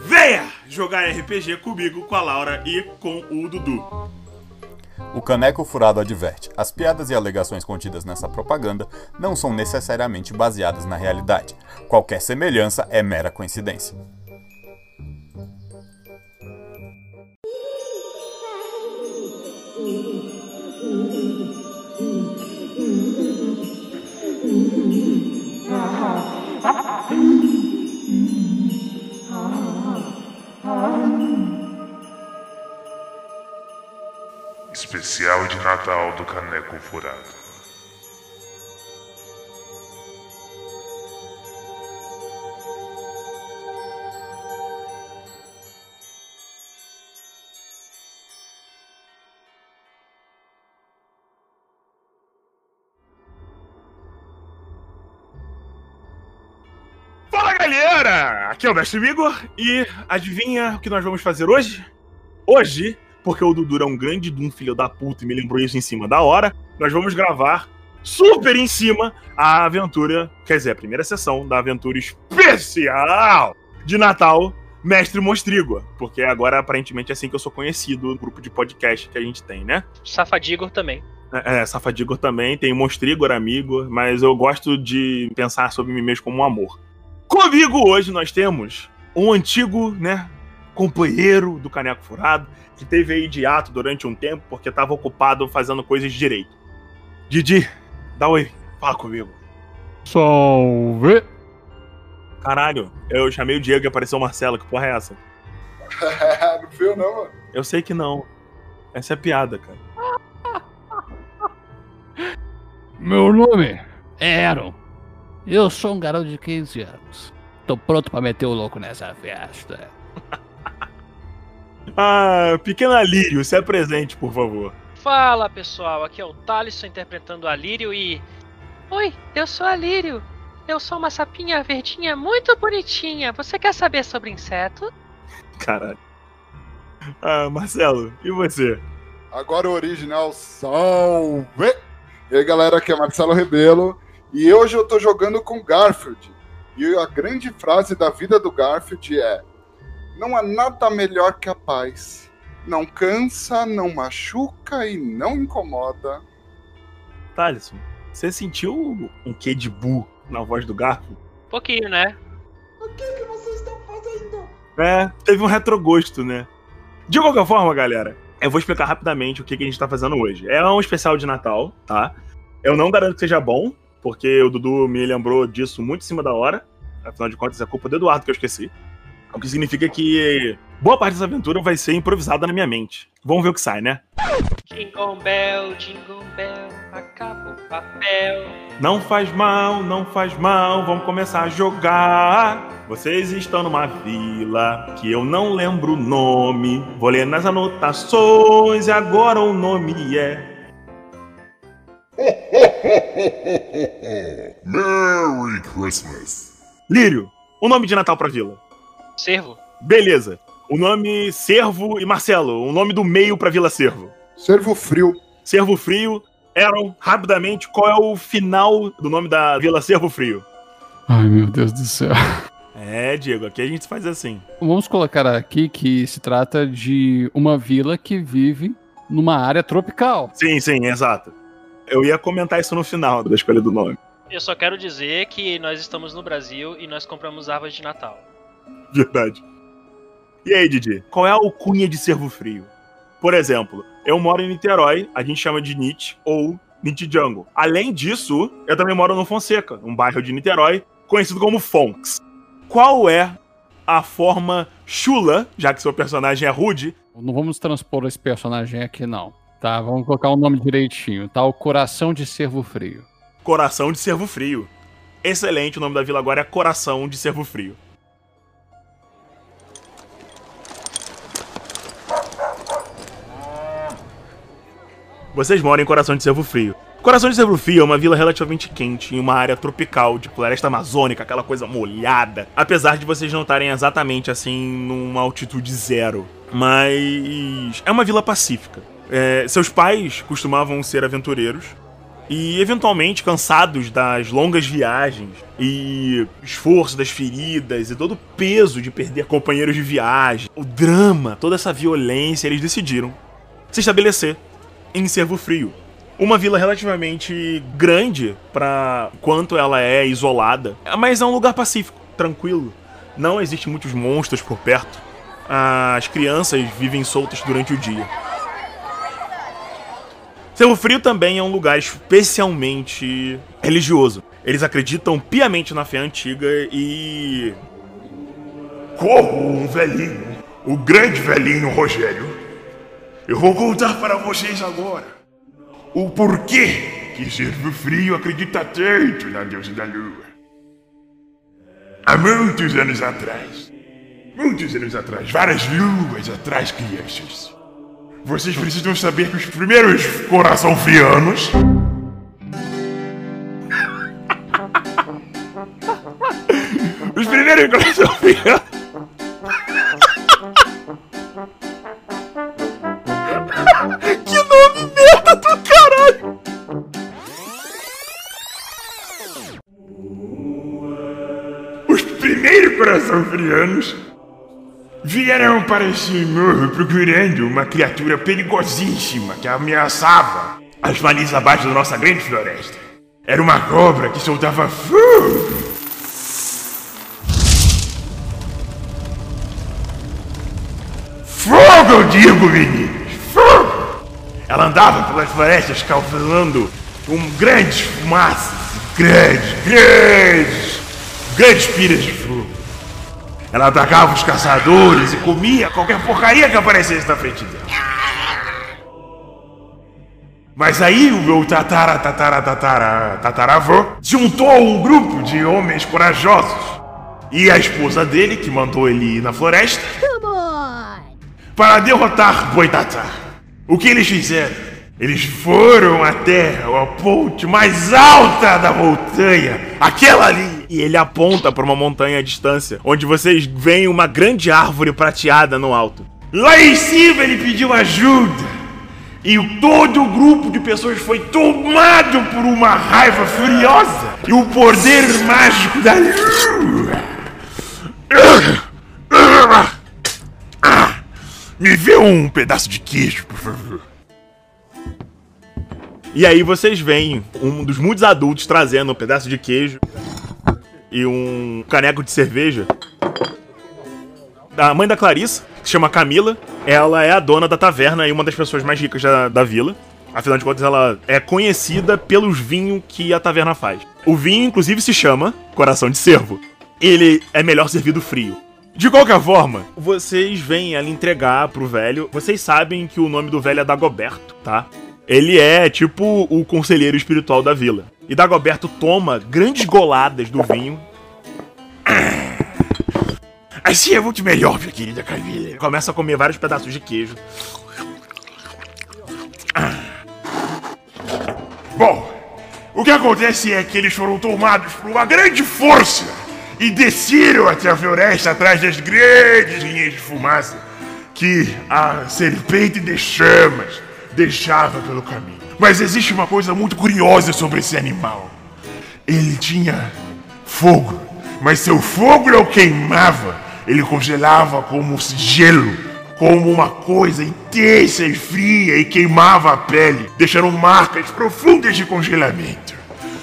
Venha jogar RPG comigo, com a Laura e com o Dudu. O Caneco Furado adverte: as piadas e alegações contidas nessa propaganda não são necessariamente baseadas na realidade. Qualquer semelhança é mera coincidência. Especial de Natal do Caneco Furado. Aqui é o Mestre Igor e adivinha o que nós vamos fazer hoje? Hoje, porque o Dudu é um grande Doom filho da puta e me lembrou isso em cima da hora, nós vamos gravar super em cima a aventura, quer dizer, a primeira sessão da aventura especial de Natal Mestre Mostrígua, porque agora aparentemente é assim que eu sou conhecido no grupo de podcast que a gente tem, né? Safadigor também. É, Safadigor também, tem Monstrigor amigo, mas eu gosto de pensar sobre mim mesmo como um amor. Comigo hoje nós temos um antigo, né, companheiro do Caneco Furado, que teve aí de ato durante um tempo porque estava ocupado fazendo coisas de direito. Didi, dá oi, fala comigo. Salve! Caralho, eu chamei o Diego e apareceu o Marcelo, que porra é essa? não fui eu não, mano. Eu sei que não. Essa é piada, cara. Meu nome é Aaron. Eu sou um garoto de 15 anos. Tô pronto pra meter o louco nessa festa. Ah, pequena Lírio, se apresente, por favor. Fala pessoal, aqui é o Thaleson interpretando a Lírio e. Oi, eu sou a Lírio. Eu sou uma sapinha verdinha muito bonitinha. Você quer saber sobre inseto? Caralho. Ah, Marcelo, e você? Agora o original, salve! E aí galera, aqui é Marcelo Rebelo. E hoje eu tô jogando com Garfield. E a grande frase da vida do Garfield é: Não há nada melhor que a paz. Não cansa, não machuca e não incomoda. Thaleson, você sentiu um quê de bu na voz do Garfield? Pouquinho, né? O que, que vocês estão fazendo? É, teve um retrogosto, né? De qualquer forma, galera, eu vou explicar rapidamente o que, que a gente tá fazendo hoje. É um especial de Natal, tá? Eu não garanto que seja bom, porque o Dudu me lembrou disso muito em cima da hora. Afinal de contas, é culpa do Eduardo que eu esqueci. O que significa que boa parte dessa aventura vai ser improvisada na minha mente. Vamos ver o que sai, né? Jingle Bell, Jingle Bell, acaba o papel. Não faz mal, não faz mal, vamos começar a jogar. Vocês estão numa vila que eu não lembro o nome. Vou ler nas anotações e agora o nome é. Merry Christmas. Lírio, o nome de Natal pra vila. Servo. Beleza. O nome Servo e Marcelo, o nome do meio pra Vila Servo. Servo frio. Servo Frio. Aaron, rapidamente, qual é o final do nome da Vila Servo Frio? Ai, meu Deus do céu. É, Diego, aqui a gente faz assim. Vamos colocar aqui que se trata de uma vila que vive numa área tropical. Sim, sim, exato. Eu ia comentar isso no final da escolha do nome. Eu só quero dizer que nós estamos no Brasil e nós compramos árvores de Natal. Verdade. E aí, Didi? Qual é a alcunha de Servo Frio? Por exemplo, eu moro em Niterói, a gente chama de NIT ou NIT Jungle. Além disso, eu também moro no Fonseca, um bairro de Niterói, conhecido como Fonks. Qual é a forma chula, já que seu personagem é rude, Não vamos transpor esse personagem aqui, não. Tá, vamos colocar o nome direitinho. Tá, o Coração de Cervo Frio. Coração de Cervo Frio. Excelente, o nome da vila agora é Coração de Cervo Frio. Vocês moram em Coração de Cervo Frio. Coração de Cervo Frio é uma vila relativamente quente, em uma área tropical de floresta amazônica, aquela coisa molhada. Apesar de vocês não estarem exatamente assim numa altitude zero. Mas é uma vila pacífica. É, seus pais costumavam ser aventureiros, e eventualmente cansados das longas viagens e esforço das feridas e todo o peso de perder companheiros de viagem, o drama, toda essa violência, eles decidiram se estabelecer em Cervo Frio. Uma vila relativamente grande para quanto ela é isolada, mas é um lugar pacífico, tranquilo. Não existe muitos monstros por perto. As crianças vivem soltas durante o dia. Cerro Frio também é um lugar especialmente religioso. Eles acreditam piamente na fé antiga e. Como um velhinho, o grande velhinho Rogério. Eu vou contar para vocês agora o porquê que Cervo Frio acredita tanto na deusa da lua. Há muitos anos atrás, muitos anos atrás, várias luas atrás, crianças, vocês precisam saber que os primeiros coração frianos Os primeiros coração frianos. que nome merda do caralho! Os primeiros coração frianos vieram para esse morro procurando uma criatura perigosíssima que ameaçava as balizas abaixo da nossa grande floresta. Era uma cobra que soltava fogo. Fogo, eu digo, meninos! Fogo! Ela andava pelas florestas causando um grandes fumaças, grandes, grandes, grandes pilhas de fogo. Ela atacava os caçadores e comia qualquer porcaria que aparecesse na frente dela. Mas aí o meu tatara, tatara, tatara, tataravô juntou um grupo de homens corajosos. E a esposa dele, que mandou ele ir na floresta, para derrotar Boitatá. O que eles fizeram? Eles foram até a ponte mais alta da montanha, aquela ali. E ele aponta para uma montanha à distância, onde vocês veem uma grande árvore prateada no alto. Lá em cima ele pediu ajuda. E todo o grupo de pessoas foi tomado por uma raiva furiosa. E o poder mágico da lua. Me vê um pedaço de queijo, por favor. E aí vocês veem um dos muitos adultos trazendo um pedaço de queijo e um caneco de cerveja. A mãe da Clarissa, que se chama Camila, ela é a dona da taverna e uma das pessoas mais ricas da, da vila. Afinal de contas, ela é conhecida pelos vinhos que a taverna faz. O vinho, inclusive, se chama Coração de Cervo. Ele é melhor servido frio. De qualquer forma, vocês vêm ali entregar pro velho. Vocês sabem que o nome do velho é Dagoberto, tá? Ele é tipo o conselheiro espiritual da vila. E Dagoberto toma grandes goladas do vinho. Assim é muito melhor, minha querida Camila. Começa a comer vários pedaços de queijo. Bom, o que acontece é que eles foram tomados por uma grande força e desceram até a floresta atrás das grandes linhas de fumaça que a serpente de chamas deixava pelo caminho. Mas existe uma coisa muito curiosa sobre esse animal. Ele tinha fogo, mas seu fogo não queimava, ele congelava como gelo, como uma coisa intensa e fria e queimava a pele, deixando marcas profundas de congelamento.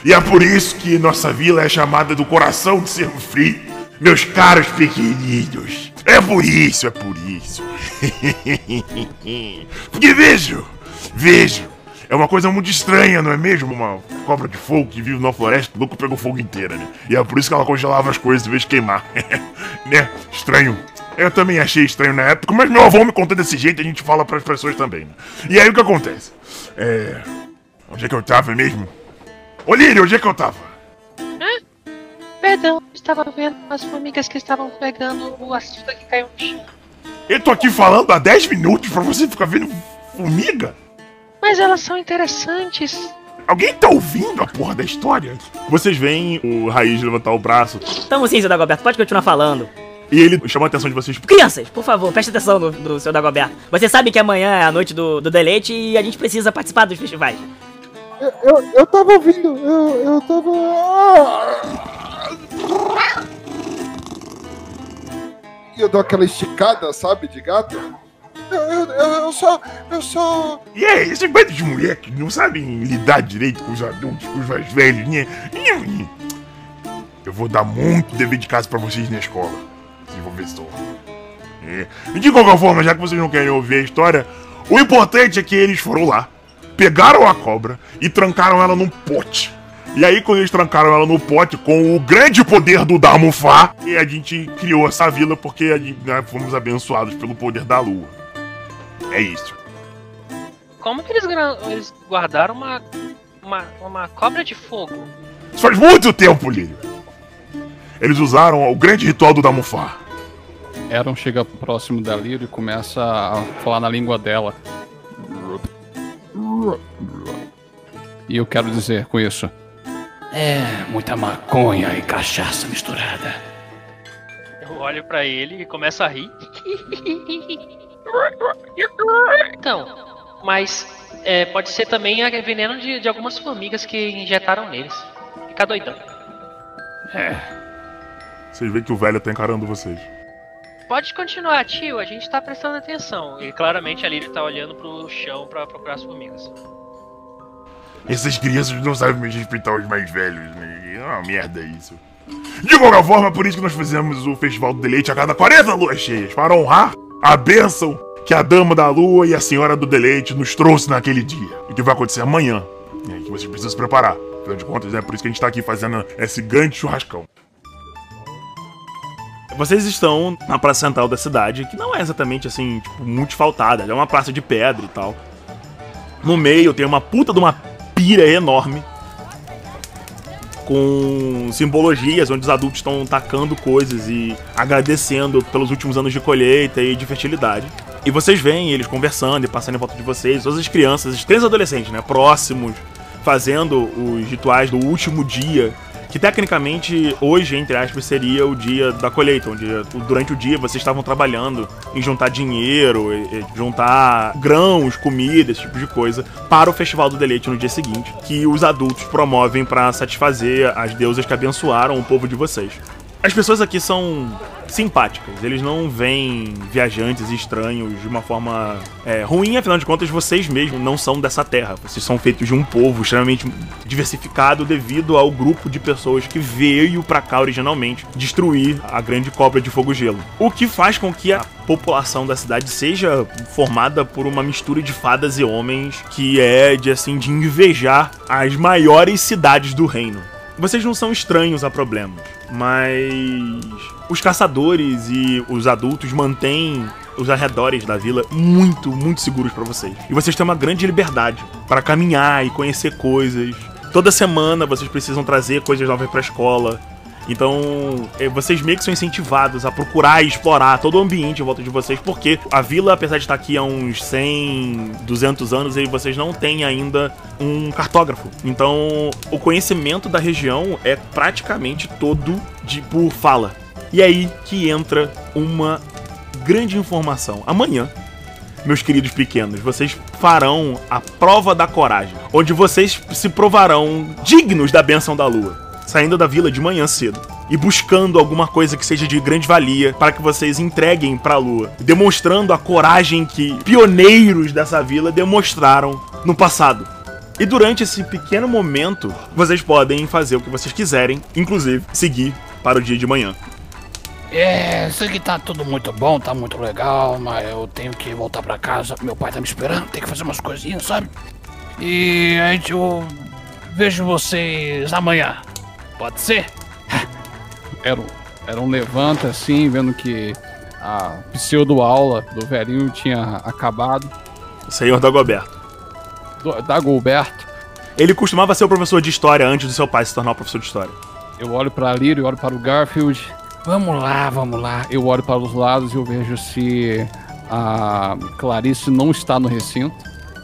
E é por isso que nossa vila é chamada do coração de cervo frio. Meus caros pequeninos, É por isso, é por isso. Porque vejo, vejo. É uma coisa muito estranha, não é mesmo? Uma cobra de fogo que vive na floresta, o louco pegou fogo inteira, né? E é por isso que ela congelava as coisas em vez de queimar. né? Estranho. Eu também achei estranho na época, mas meu avô me contou desse jeito e a gente fala pras pessoas também, né? E aí o que acontece? É. Onde é que eu tava mesmo? Ô Lírio, onde é que eu tava? Perdão, estava vendo as formigas que estavam pegando o açúcar que caiu no chão. Eu tô aqui falando há 10 minutos pra você ficar vendo formiga? Mas elas são interessantes. Alguém tá ouvindo a porra da história? Vocês veem o Raiz levantar o braço Tamo sim, seu Dagoberto, pode continuar falando. e ele chama a atenção de vocês. Crianças, por favor, preste atenção no, no seu Dagoberto. Você sabe que amanhã é a noite do, do deleite e a gente precisa participar dos festivais. Eu, eu, eu tava ouvindo, eu, eu tava. E eu dou aquela esticada, sabe, de gato? Eu, eu, eu, só. Eu só. E é, esse bando de moleque não sabem lidar direito com os adultos, com os mais velhos, né? Eu vou dar muito dever de casa pra vocês na escola, se professor. É. De qualquer forma, já que vocês não querem ouvir a história, o importante é que eles foram lá, pegaram a cobra e trancaram ela num pote. E aí, quando eles trancaram ela no pote, com o grande poder do Damufá, e a gente criou essa vila porque gente, né, fomos abençoados pelo poder da lua. É isso. Como que eles, eles guardaram uma, uma, uma cobra de fogo? Isso faz muito tempo, Lírio. Eles usaram o grande ritual do Damufá. Aaron chega próximo da Lírio e começa a falar na língua dela. E eu quero dizer com isso. É, muita maconha e cachaça misturada. Eu olho pra ele e começo a rir. Então, mas é, pode ser também a- veneno de, de algumas formigas que injetaram neles. Fica doidão. Vocês veem que o velho tá encarando vocês. Pode continuar, tio, a gente tá prestando atenção. E claramente a Lírio tá olhando pro chão pra procurar as formigas. Essas crianças não sabem mais respeitar os mais velhos, né? É uma merda isso. De qualquer forma, é por isso que nós fizemos o Festival do Deleite a cada 40 luas cheias, para honrar a bênção que a Dama da Lua e a Senhora do Deleite nos trouxe naquele dia. E que vai acontecer amanhã. E que vocês precisam se preparar. Afinal de contas, é por isso que a gente tá aqui fazendo esse grande churrascão. Vocês estão na praça central da cidade, que não é exatamente assim, tipo, muito faltada. É uma praça de pedra e tal. No meio tem uma puta de uma pira enorme. Com simbologias onde os adultos estão tacando coisas e agradecendo pelos últimos anos de colheita e de fertilidade. E vocês veem eles conversando e passando em volta de vocês, todas as crianças, os três adolescentes, né, próximos, fazendo os rituais do último dia que tecnicamente hoje, entre aspas, seria o dia da colheita, onde durante o dia vocês estavam trabalhando em juntar dinheiro, juntar grãos, comida, esse tipo de coisa, para o Festival do Deleite no dia seguinte, que os adultos promovem para satisfazer as deusas que abençoaram o povo de vocês. As pessoas aqui são simpáticas, eles não veem viajantes estranhos de uma forma é, ruim, afinal de contas vocês mesmos não são dessa terra. Vocês são feitos de um povo extremamente diversificado devido ao grupo de pessoas que veio pra cá originalmente destruir a grande cobra de fogo gelo. O que faz com que a população da cidade seja formada por uma mistura de fadas e homens que é de assim de invejar as maiores cidades do reino. Vocês não são estranhos a problemas, mas os caçadores e os adultos mantêm os arredores da vila muito, muito seguros pra vocês. E vocês têm uma grande liberdade para caminhar e conhecer coisas. Toda semana vocês precisam trazer coisas novas pra escola. Então, eh, vocês meio que são incentivados a procurar e explorar todo o ambiente em volta de vocês, porque a vila, apesar de estar aqui há uns 100, 200 anos, vocês não têm ainda um cartógrafo. Então, o conhecimento da região é praticamente todo de por fala. E aí que entra uma grande informação. Amanhã, meus queridos pequenos, vocês farão a prova da coragem, onde vocês se provarão dignos da benção da lua, saindo da vila de manhã cedo e buscando alguma coisa que seja de grande valia para que vocês entreguem para a lua, demonstrando a coragem que pioneiros dessa vila demonstraram no passado. E durante esse pequeno momento, vocês podem fazer o que vocês quiserem, inclusive seguir para o dia de manhã. É, sei que tá tudo muito bom, tá muito legal, mas eu tenho que voltar pra casa. Meu pai tá me esperando, tem que fazer umas coisinhas, sabe? E a gente eu vejo vocês amanhã. Pode ser? Era um, era um levanta assim, vendo que a pseudo-aula do velhinho tinha acabado. Senhor Dagoberto. Do, da Gilberto. Ele costumava ser o professor de história antes do seu pai se tornar o professor de história. Eu olho pra Lírio, eu olho para o Garfield. Vamos lá, vamos lá. Eu olho para os lados e eu vejo se a Clarice não está no recinto.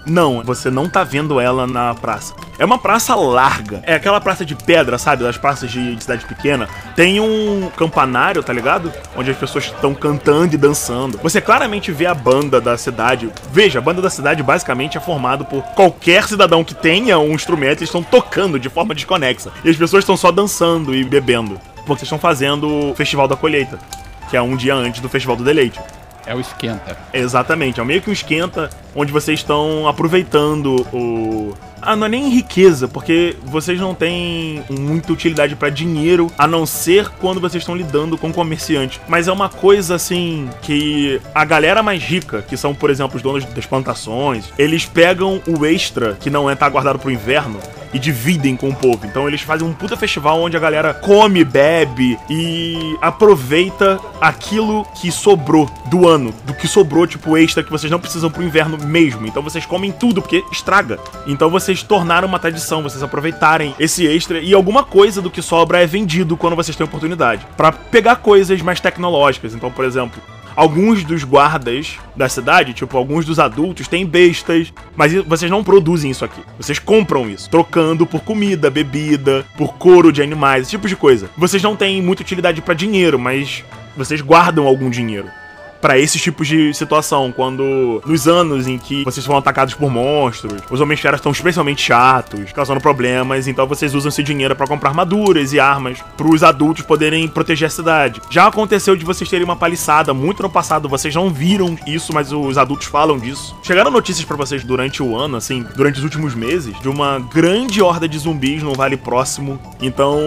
Não, você não tá vendo ela na praça. É uma praça larga. É aquela praça de pedra, sabe? Das praças de, de cidade pequena. Tem um campanário, tá ligado? Onde as pessoas estão cantando e dançando. Você claramente vê a banda da cidade. Veja, a banda da cidade basicamente é formada por qualquer cidadão que tenha um instrumento, eles estão tocando de forma desconexa. E as pessoas estão só dançando e bebendo. Porque estão fazendo o Festival da Colheita, que é um dia antes do Festival do Deleite. É o esquenta. Exatamente, é meio que um esquenta onde vocês estão aproveitando o. Ah, não é nem riqueza, porque vocês não têm muita utilidade pra dinheiro, a não ser quando vocês estão lidando com comerciantes. Mas é uma coisa assim que a galera mais rica, que são, por exemplo, os donos das plantações, eles pegam o extra, que não é tá guardado pro inverno, e dividem com o povo. Então eles fazem um puta festival onde a galera come, bebe e aproveita aquilo que sobrou do ano, do que sobrou, tipo, extra que vocês não precisam pro inverno mesmo. Então vocês comem tudo, porque estraga. Então vocês tornaram uma tradição, vocês aproveitarem esse extra e alguma coisa do que sobra é vendido quando vocês têm oportunidade. Pra pegar coisas mais tecnológicas. Então, por exemplo, Alguns dos guardas da cidade, tipo, alguns dos adultos, têm bestas, mas vocês não produzem isso aqui. Vocês compram isso, trocando por comida, bebida, por couro de animais, esse tipo de coisa. Vocês não têm muita utilidade pra dinheiro, mas vocês guardam algum dinheiro pra esses tipos de situação, quando nos anos em que vocês foram atacados por monstros, os homens feras estão especialmente chatos, causando problemas, então vocês usam esse dinheiro pra comprar armaduras e armas pros adultos poderem proteger a cidade. Já aconteceu de vocês terem uma paliçada muito no passado, vocês não viram isso, mas os adultos falam disso. Chegaram notícias pra vocês durante o ano, assim, durante os últimos meses, de uma grande horda de zumbis no Vale Próximo. Então,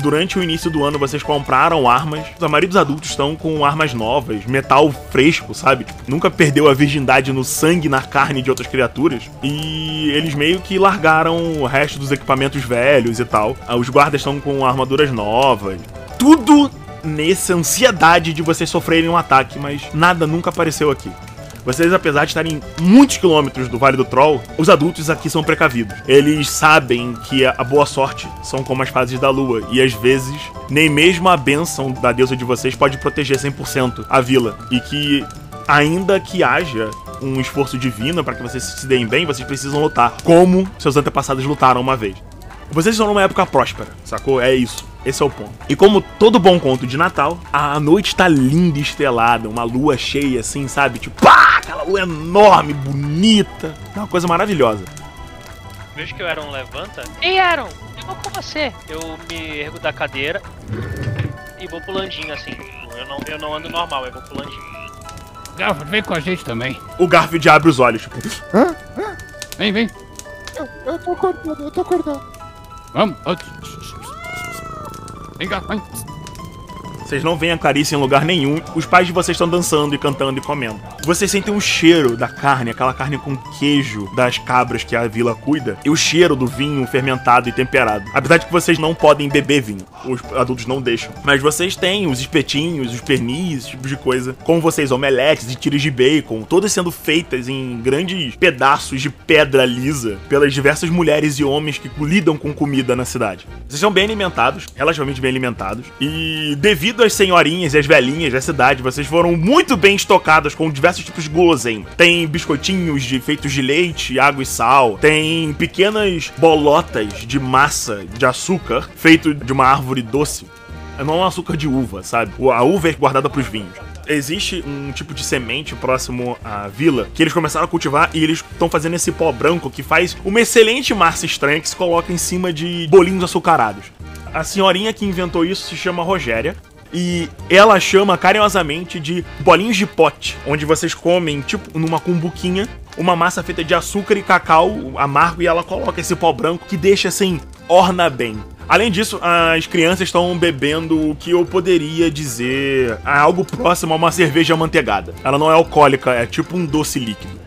durante o início do ano, vocês compraram armas. A maioria dos adultos estão com armas novas, metal fresco, sabe? Tipo, nunca perdeu a virgindade no sangue na carne de outras criaturas. E eles meio que largaram o resto dos equipamentos velhos e tal. Ah, Os guardas estão com armaduras novas. Tudo nessa ansiedade de vocês sofrerem um ataque, mas nada nunca apareceu aqui. Vocês, apesar de estarem muitos quilômetros do Vale do Troll, os adultos aqui são precavidos. Eles sabem que a boa sorte são como as fases da lua, e às vezes nem mesmo a bênção da deusa de vocês pode proteger 100% a vila. E que, ainda que haja um esforço divino para que vocês se deem bem, vocês precisam lutar, como seus antepassados lutaram uma vez. Vocês estão numa época próspera, sacou? É isso. Esse é o ponto. E como todo bom conto de Natal, a noite tá linda e estrelada, uma lua cheia assim, sabe? Tipo, pá, aquela lua enorme, bonita. É uma coisa maravilhosa. Vejo que o Aaron levanta. Ei, Aaron, eu vou com você. Eu me ergo da cadeira e vou pulandinho assim. Eu não, eu não ando normal, eu vou pulandinho. Garfield, vem com a gente também. O Garfield abre os olhos, tipo, Vem, vem. Eu, eu tô acordado, eu tô acordado. Vamos. Ó, Vem cá, vem. Vocês não veem a Clarice em lugar nenhum. Os pais de vocês estão dançando e cantando e comendo. Vocês sentem o cheiro da carne, aquela carne com queijo das cabras que a vila cuida, e o cheiro do vinho fermentado e temperado. Apesar de que vocês não podem beber vinho, os adultos não deixam. Mas vocês têm os espetinhos, os pernis, esse tipo de coisa. Com vocês, omeletes e tiras de bacon, todas sendo feitas em grandes pedaços de pedra lisa pelas diversas mulheres e homens que lidam com comida na cidade. Vocês são bem alimentados, relativamente bem alimentados, e devido às senhorinhas e às velhinhas da cidade, vocês foram muito bem estocados com diversos tipos de guloseima. Tem biscoitinhos de feitos de leite, água e sal, tem pequenas bolotas de massa de açúcar feito de uma árvore doce. Não é um açúcar de uva, sabe? A uva é guardada pros vinhos existe um tipo de semente próximo à vila que eles começaram a cultivar e eles estão fazendo esse pó branco que faz uma excelente massa estranha que se coloca em cima de bolinhos açucarados. A senhorinha que inventou isso se chama Rogéria. E ela chama carinhosamente de bolinhos de pote, onde vocês comem, tipo, numa cumbuquinha, uma massa feita de açúcar e cacau amargo, e ela coloca esse pó branco que deixa assim, orna bem. Além disso, as crianças estão bebendo o que eu poderia dizer é algo próximo a uma cerveja amanteigada. Ela não é alcoólica, é tipo um doce líquido.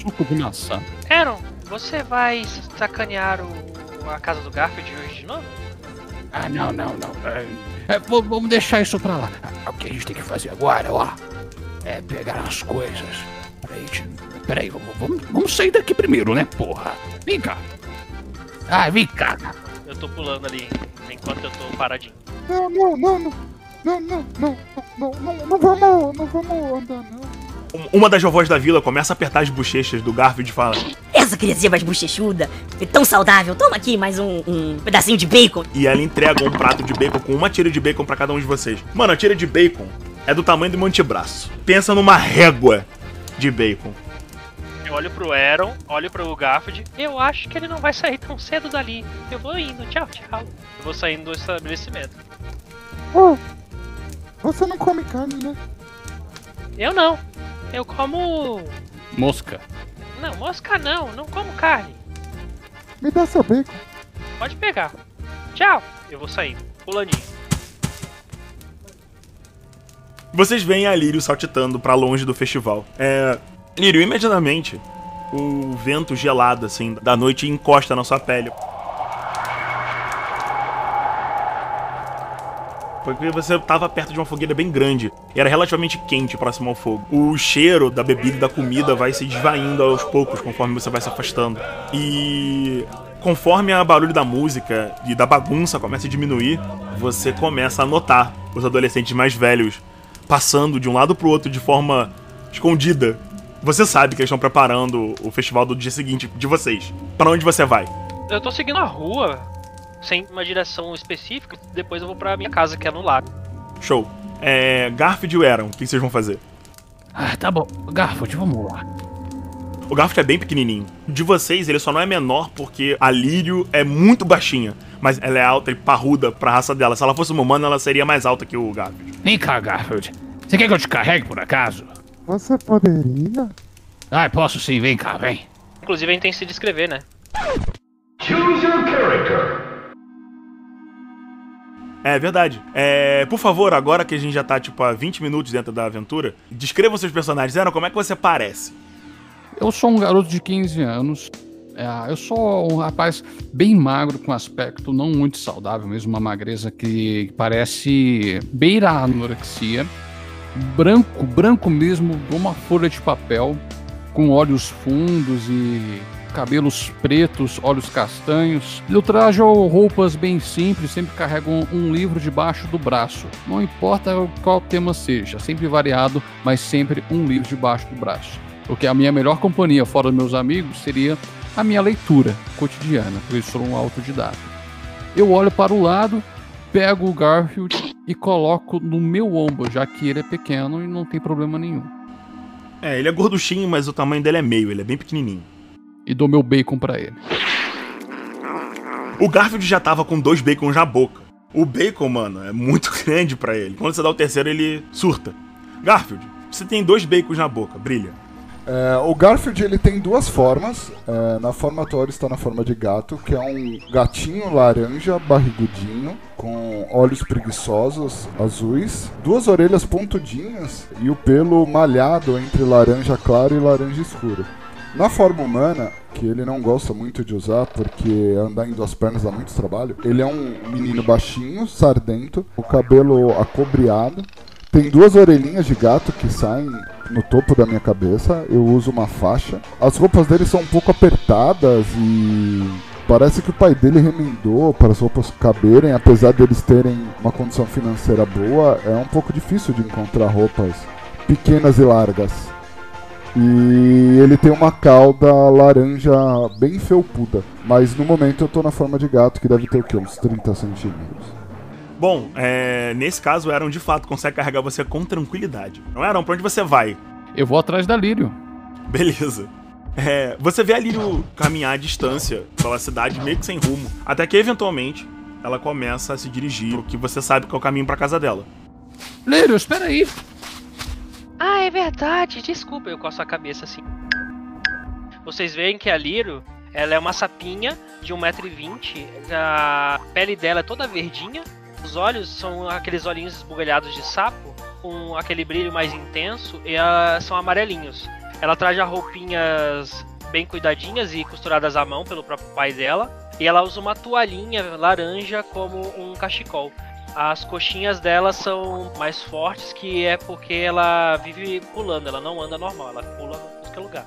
Suco de maçã. Aaron, você vai sacanear o... a casa do Garfield hoje de novo? Ah, não, não, não. É, é, vamos deixar isso pra lá. Ah, O que a gente tem que fazer agora, ó, é pegar as coisas. Peraí, gente, peraí vamos, vamos, vamos sair daqui primeiro, né, porra? Vem cá. Ah, vem cá. Eu tô pulando ali enquanto eu tô paradinho. Não, não, não, não. Não, não, não, não, não, não vamos, não vamos andar, não. Um- Uma das vovós da vila começa a apertar as bochechas do Garfield e fala: Essa criancinha mais bochechuda, é tão saudável. Toma aqui mais um, um pedacinho de bacon. E ela entrega um prato de bacon com uma tira de bacon pra cada um de vocês. Mano, a tira de bacon é do tamanho do meu antebraço. Pensa numa régua de bacon. Eu olho pro Aaron, olho pro Garfield. Eu acho que ele não vai sair tão cedo dali. Eu vou indo, tchau, tchau. Eu vou saindo do estabelecimento. Oh, você não come carne, né? Eu não. Eu como. Mosca. Não, mosca não, não como carne. Me dá seu bacon. Pode pegar. Tchau. Eu vou saindo, pulaninho. Vocês veem a Lírio saltitando pra longe do festival. É. Lírio, imediatamente, o vento gelado, assim, da noite encosta na sua pele. Porque você tava perto de uma fogueira bem grande e era relativamente quente próximo ao fogo. O cheiro da bebida e da comida vai se esvaindo aos poucos conforme você vai se afastando. E conforme o barulho da música e da bagunça começa a diminuir, você começa a notar os adolescentes mais velhos passando de um lado pro outro de forma escondida. Você sabe que eles estão preparando o festival do dia seguinte de vocês. Pra onde você vai? Eu tô seguindo a rua, sem uma direção específica. Depois eu vou pra minha casa, que é no lago. Show. É. Garfield e o Aaron, o que vocês vão fazer? Ah, tá bom. Garfield, vamos lá. O Garfield é bem pequenininho. De vocês, ele só não é menor porque a Lírio é muito baixinha. Mas ela é alta e parruda pra raça dela. Se ela fosse uma humana, ela seria mais alta que o Garfield. Vem cá, Garfield. Você quer que eu te carregue por acaso? Você poderia? Ah, posso sim. Vem cá, vem. Inclusive a gente tem que se descrever, né? Choose your character. É verdade. É, por favor, agora que a gente já tá, tipo, há 20 minutos dentro da aventura, descreva seus personagens. Aaron, como é que você parece? Eu sou um garoto de 15 anos. É, eu sou um rapaz bem magro, com aspecto não muito saudável, mesmo uma magreza que parece beira a anorexia. Branco, branco mesmo, uma folha de papel, com olhos fundos e cabelos pretos, olhos castanhos. Eu trajo roupas bem simples, sempre carrego um, livro debaixo do braço. Não importa qual tema seja, sempre variado, mas sempre um livro debaixo do braço. Porque a minha melhor companhia, fora dos meus amigos, seria a minha leitura cotidiana, porque eu sou um autodidata. Eu olho para o lado, pego o Garfield e coloco no meu ombro, já que ele é pequeno e não tem problema nenhum. É, ele é gorduchinho, mas o tamanho dele é meio, ele é bem pequenininho. E dou meu bacon para ele. O Garfield já tava com dois bacons na boca. O bacon, mano, é muito grande pra ele. Quando você dá o terceiro, ele surta. Garfield, você tem dois bacons na boca, brilha. É, o Garfield ele tem duas formas. É, na forma atual ele está na forma de gato, que é um gatinho laranja barrigudinho, com olhos preguiçosos azuis, duas orelhas pontudinhas e o pelo malhado entre laranja claro e laranja escuro. Na forma humana, que ele não gosta muito de usar porque andar em duas pernas dá muito trabalho, ele é um menino baixinho, sardento, o cabelo acobreado, tem duas orelhinhas de gato que saem no topo da minha cabeça. Eu uso uma faixa. As roupas dele são um pouco apertadas e parece que o pai dele remendou para as roupas caberem, apesar deles terem uma condição financeira boa. É um pouco difícil de encontrar roupas pequenas e largas. E ele tem uma cauda laranja bem felpuda. Mas no momento eu tô na forma de gato, que deve ter o quê? Uns 30 centímetros. Bom, é, nesse caso, o Aaron de fato consegue carregar você com tranquilidade. Não, Aaron, pra onde você vai? Eu vou atrás da Lírio. Beleza. É, você vê a Lírio caminhar à distância pela cidade, meio que sem rumo, até que eventualmente ela começa a se dirigir, o que você sabe que é o caminho pra casa dela. Lírio, espera aí. Ah, é verdade. Desculpa, eu coço a cabeça assim. Vocês veem que a Liro, Ela é uma sapinha de 1,20m, a pele dela é toda verdinha, os olhos são aqueles olhinhos esbugalhados de sapo, com aquele brilho mais intenso, e ah, são amarelinhos. Ela traja roupinhas bem cuidadinhas e costuradas à mão pelo próprio pai dela, e ela usa uma toalhinha laranja como um cachecol. As coxinhas dela são mais fortes, que é porque ela vive pulando, ela não anda normal, ela pula em qualquer lugar.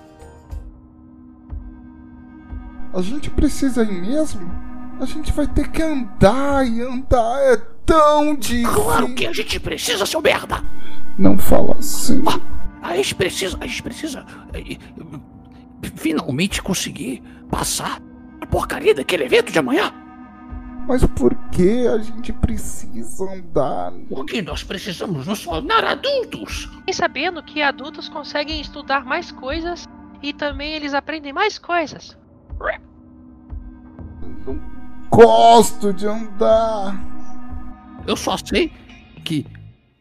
A gente precisa ir mesmo? A gente vai ter que andar e andar. É tão difícil. Claro que a gente precisa, seu merda! Não fala assim. A gente precisa, a gente precisa eh, finalmente conseguir passar a porcaria daquele evento de amanhã. Mas por que a gente precisa andar? Porque nós precisamos nos tornar adultos. E sabendo que adultos conseguem estudar mais coisas e também eles aprendem mais coisas. Gosto de andar. Eu só sei que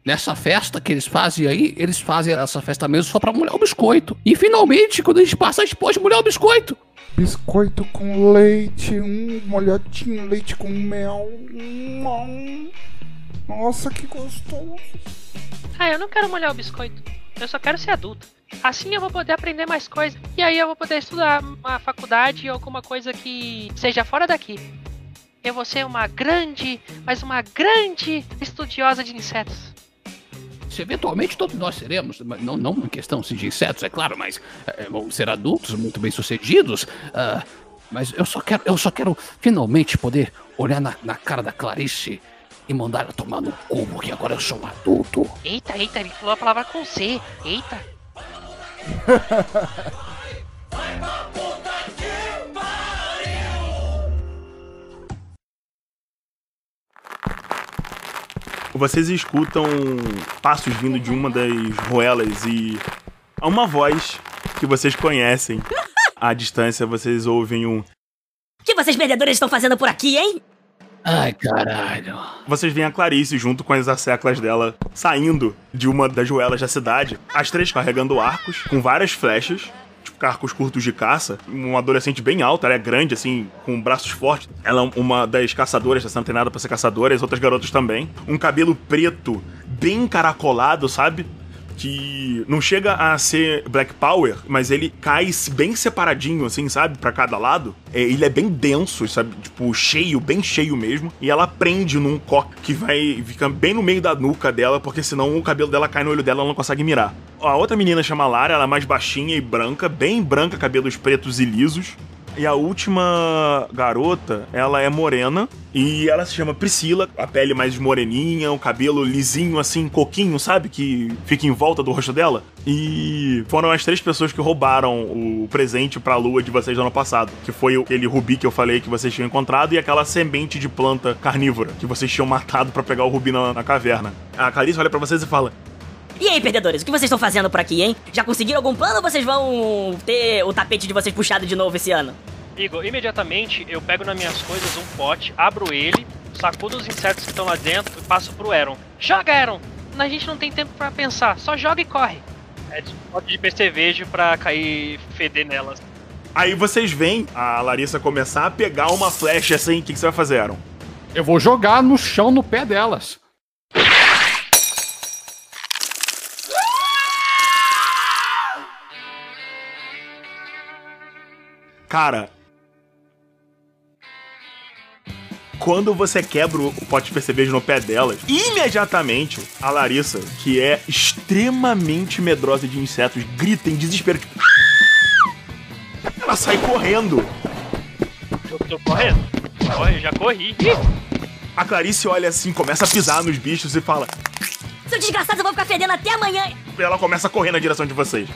nessa festa que eles fazem aí, eles fazem essa festa mesmo só pra molhar o biscoito. E finalmente, quando a gente passa, a gente pode molhar o biscoito. Biscoito com leite, um molhadinho, leite com mel. Hum, Nossa, que gostoso. Ah, eu não quero molhar o biscoito. Eu só quero ser adulto. Assim eu vou poder aprender mais coisas. E aí eu vou poder estudar uma faculdade ou alguma coisa que seja fora daqui. Eu vou ser uma grande, mas uma grande estudiosa de insetos. Se eventualmente todos nós seremos, mas não, não em questão assim, de insetos, é claro, mas é, vamos ser adultos, muito bem sucedidos. ah, mas eu só quero, eu só quero finalmente poder olhar na, na cara da Clarice e mandar ela tomar no cu, porque agora eu sou um adulto. Eita, eita, ele falou a palavra com C. Eita. Vocês escutam passos vindo de uma das ruelas e há uma voz que vocês conhecem. À distância vocês ouvem um. O que vocês perdedores estão fazendo por aqui, hein? Ai, caralho. Vocês veem a Clarice junto com as asseclas dela saindo de uma das ruelas da cidade. As três carregando arcos com várias flechas. Tipo, arcos curtos de caça. Uma adolescente bem alta, ela é grande, assim, com braços fortes. Ela é uma das caçadoras, tá sendo treinada pra ser caçadora, as outras garotas também. Um cabelo preto, bem encaracolado, sabe? Que não chega a ser Black Power, mas ele cai bem separadinho, assim, sabe? Pra cada lado. É, ele é bem denso, sabe? Tipo, cheio, bem cheio mesmo. E ela prende num coque que vai ficar bem no meio da nuca dela, porque senão o cabelo dela cai no olho dela ela não consegue mirar. A outra menina chama Lara, ela é mais baixinha e branca, bem branca, cabelos pretos e lisos. E a última garota, ela é morena e ela se chama Priscila, a pele mais moreninha, o cabelo lisinho assim, coquinho, sabe? Que fica em volta do rosto dela. E foram as três pessoas que roubaram o presente pra lua de vocês no ano passado, que foi aquele rubi que eu falei que vocês tinham encontrado e aquela semente de planta carnívora que vocês tinham matado pra pegar o rubi na, na caverna. A Clarice olha pra vocês e fala: E aí, perdedores, o que vocês estão fazendo por aqui, hein? Já conseguiram algum plano ou vocês vão ter o tapete de vocês puxado de novo esse ano? Igor, imediatamente eu pego nas minhas coisas um pote, abro ele, sacudo os insetos que estão lá dentro e passo pro Aaron. Joga, Aaron! A gente não tem tempo pra pensar, só joga e corre. É de pote de percevejo pra cair feder nelas. Aí vocês veem a Larissa começar a pegar uma flecha assim. O que, que você vai fazer, Aaron? Eu vou jogar no chão no pé delas. Cara. Quando você quebra o pote de percevejo no pé delas, imediatamente a Larissa, que é extremamente medrosa de insetos, grita em desespero. Tipo, ela sai correndo. Eu tô correndo. Corre, eu já corri. A Clarice olha assim, começa a pisar nos bichos e fala. Seu desgraçado, eu vou ficar fedendo até amanhã. Ela começa a correr na direção de vocês.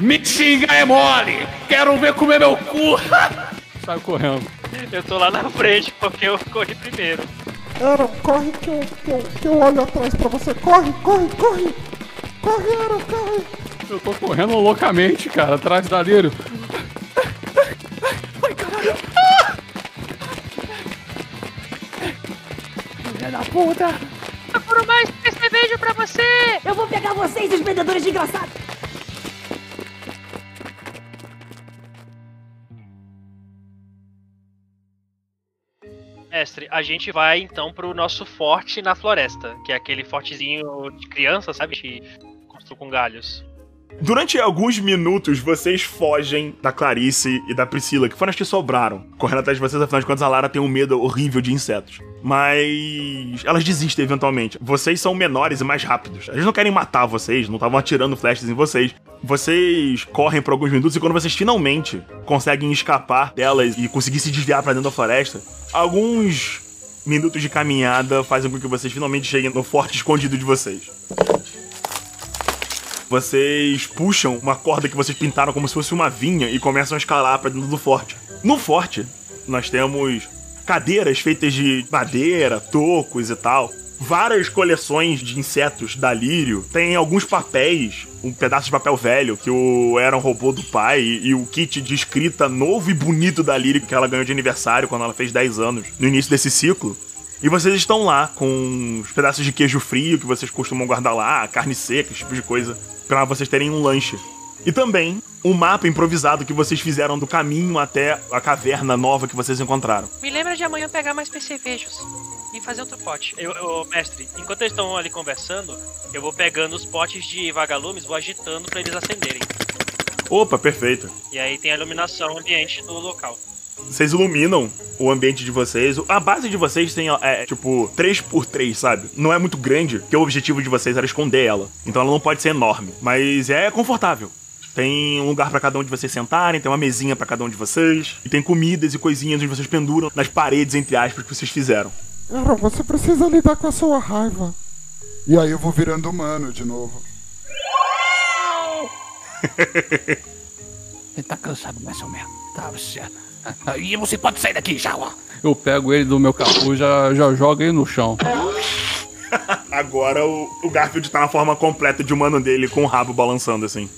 Me xinga é mole! Quero ver comer meu cu! Sai correndo. Eu tô lá na frente porque eu corri primeiro. Aaron, corre que eu, que, eu, que eu olho atrás pra você. Corre, corre, corre! Corre, Aaron, corre! Eu tô correndo loucamente, cara, atrás da Lírio. Ai, caralho! Filha da puta! Por mais percevejo pra você! Eu vou pegar vocês, os perdedores desgraçados. Mestre, a gente vai então pro nosso forte na floresta, que é aquele fortezinho de criança, sabe? Que construiu com galhos. Durante alguns minutos, vocês fogem da Clarice e da Priscila, que foram as que sobraram. Correndo atrás de vocês, afinal de contas, a Lara tem um medo horrível de insetos. Mas elas desistem eventualmente. Vocês são menores e mais rápidos. Eles não querem matar vocês, não estavam atirando flechas em vocês. Vocês correm por alguns minutos e quando vocês finalmente conseguem escapar delas e conseguir se desviar para dentro da floresta, alguns minutos de caminhada fazem com que vocês finalmente cheguem no forte escondido de vocês vocês puxam uma corda que vocês pintaram como se fosse uma vinha e começam a escalar para dentro do forte. No forte, nós temos cadeiras feitas de madeira, tocos e tal. Várias coleções de insetos da Lírio. Tem alguns papéis, um pedaço de papel velho que o Aaron roubou do pai e, e o kit de escrita novo e bonito da Lírio que ela ganhou de aniversário quando ela fez 10 anos, no início desse ciclo. E vocês estão lá com os pedaços de queijo frio que vocês costumam guardar lá, carne seca, esse tipo de coisa, para vocês terem um lanche. E também um mapa improvisado que vocês fizeram do caminho até a caverna nova que vocês encontraram. Me lembra de amanhã pegar mais percevejos e fazer outro pote. Eu, eu, mestre, enquanto eles estão ali conversando, eu vou pegando os potes de vagalumes, vou agitando para eles acenderem. Opa, perfeito. E aí tem a iluminação ambiente do local. Vocês iluminam o ambiente de vocês. A base de vocês tem, é, tipo, 3x3, sabe? Não é muito grande, porque o objetivo de vocês era esconder ela. Então ela não pode ser enorme. Mas é confortável. Tem um lugar para cada um de vocês sentarem, tem uma mesinha para cada um de vocês, e tem comidas e coisinhas onde vocês penduram nas paredes, entre aspas, que vocês fizeram. Aaron, você precisa lidar com a sua raiva. E aí eu vou virando humano de novo. Ele tá cansado mais ou menos. Tá certo. E você pode sair daqui já, ó. Eu pego ele do meu capuz, já, já jogo ele no chão. Agora o, o Garfield tá na forma completa de humano dele, com o rabo balançando assim.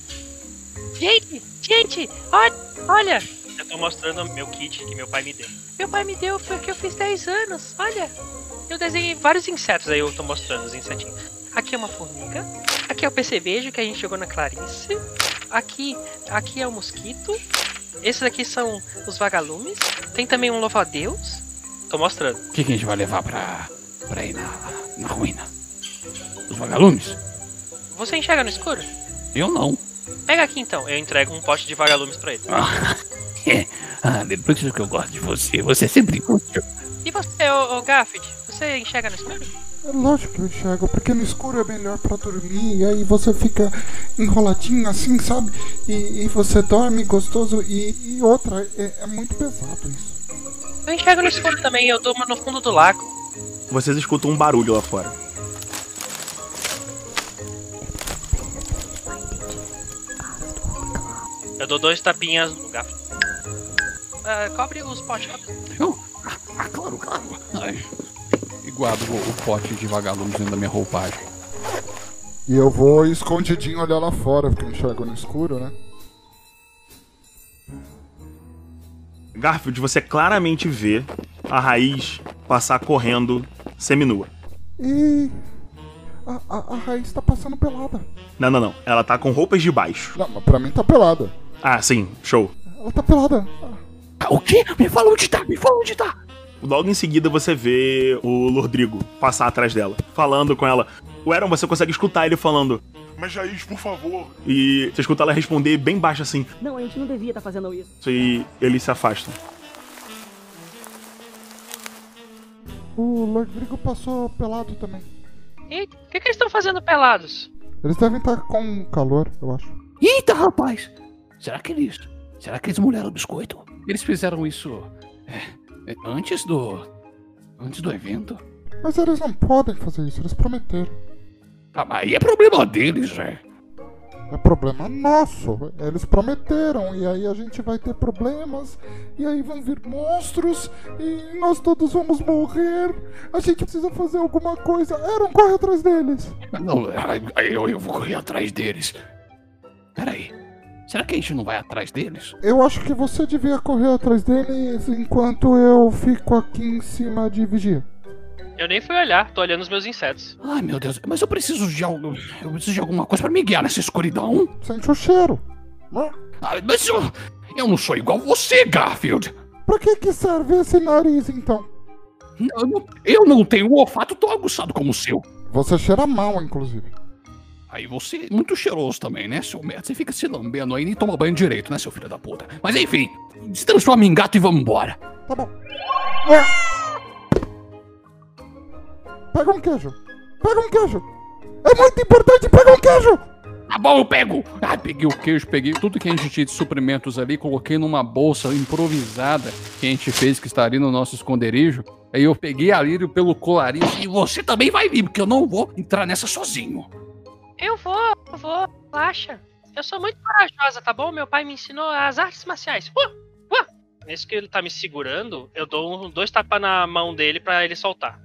Gente, gente, olha, olha. Eu tô mostrando meu kit que meu pai me deu. Meu pai me deu, foi que eu fiz 10 anos, olha. Eu desenhei vários insetos aí, eu tô mostrando os insetinhos. Aqui é uma formiga, aqui é o percevejo que a gente jogou na Clarice. Aqui, aqui é o mosquito, esses aqui são os vagalumes. Tem também um louva-a-Deus. Tô mostrando. O que, que, a gente vai levar pra, pra ir na, na ruína? Os vagalumes? Você enxerga no escuro? Eu não. Pega aqui então. Eu entrego um pote de vagalumes pra ele. Ah, é. ah depois que eu gosto de você. Você é sempre útil. E você, ô, ô Garfield? Você enxerga no escuro? É lógico que eu enxergo, porque no escuro é melhor para dormir, e aí você fica enroladinho assim, sabe? E, e você dorme gostoso, e, e outra, é, é, muito pesado isso. Eu enxergo no escuro também, eu durmo no fundo do lago. Vocês escutam um barulho lá fora. Eu dou dois tapinhas no gato. Uh, cobre os potes. Eu? Ah, claro, claro. Ai guardo o, o pote de vagalumes dentro da minha roupagem. E eu vou escondidinho olhar lá fora, porque eu enxergo no escuro, né? Garfield, você claramente vê a raiz passar correndo seminua. E. A, a, a raiz tá passando pelada. Não, não, não. Ela tá com roupas de baixo. Não, mas pra mim tá pelada. Ah, sim, show. Ela tá pelada. Ah, o quê? Me fala onde tá, me fala onde tá. Logo em seguida você vê o Lordrigo passar atrás dela, falando com ela. O Aaron, você consegue escutar ele falando. Mas Jair, por favor. E você escuta ela responder bem baixo assim. Não, a gente não devia estar tá fazendo isso. E eles se afastam. O Lordrigo passou pelado também. E o que, que eles estão fazendo pelados? Eles devem estar tá com calor, eu acho. Eita, rapaz! Será que eles. Será que eles molharam o biscoito? Eles fizeram isso. É, antes do. Antes do evento? Mas eles não podem fazer isso, eles prometeram. Ah, mas aí é problema deles, né? É problema nosso. Eles prometeram, e aí a gente vai ter problemas, e aí vão vir monstros, e nós todos vamos morrer. A gente precisa fazer alguma coisa. Aaron, corre atrás deles. Não, eu, eu vou correr atrás deles. Peraí. Será que a gente não vai atrás deles? Eu acho que você devia correr atrás deles enquanto eu fico aqui em cima de vigia. Eu nem fui olhar, tô olhando os meus insetos. Ai meu Deus, mas eu preciso de algo. Eu preciso de alguma coisa para me guiar nessa escuridão. Sente o cheiro. Ah, mas eu, eu não sou igual você, Garfield. Pra que, que serve esse nariz então? Eu não, eu não tenho um olfato tão aguçado como o seu. Você cheira mal, inclusive. Aí você muito cheiroso também, né, seu merda? Você fica se lambendo aí e nem toma banho direito, né, seu filho da puta? Mas enfim, se transforma em gato e vamos embora. Tá bom. É. Pega um queijo. Pega um queijo. É muito importante, pega um queijo. Tá bom, eu pego! Ah, peguei o queijo, peguei tudo que a gente tinha de suprimentos ali, coloquei numa bolsa improvisada que a gente fez, que está ali no nosso esconderijo. Aí eu peguei a Lírio pelo colarinho e você também vai vir, porque eu não vou entrar nessa sozinho. Eu vou, eu vou, relaxa. Eu sou muito corajosa, tá bom? Meu pai me ensinou as artes marciais. Uh, uh. Nesse que ele tá me segurando, eu dou um, dois tapas na mão dele pra ele soltar.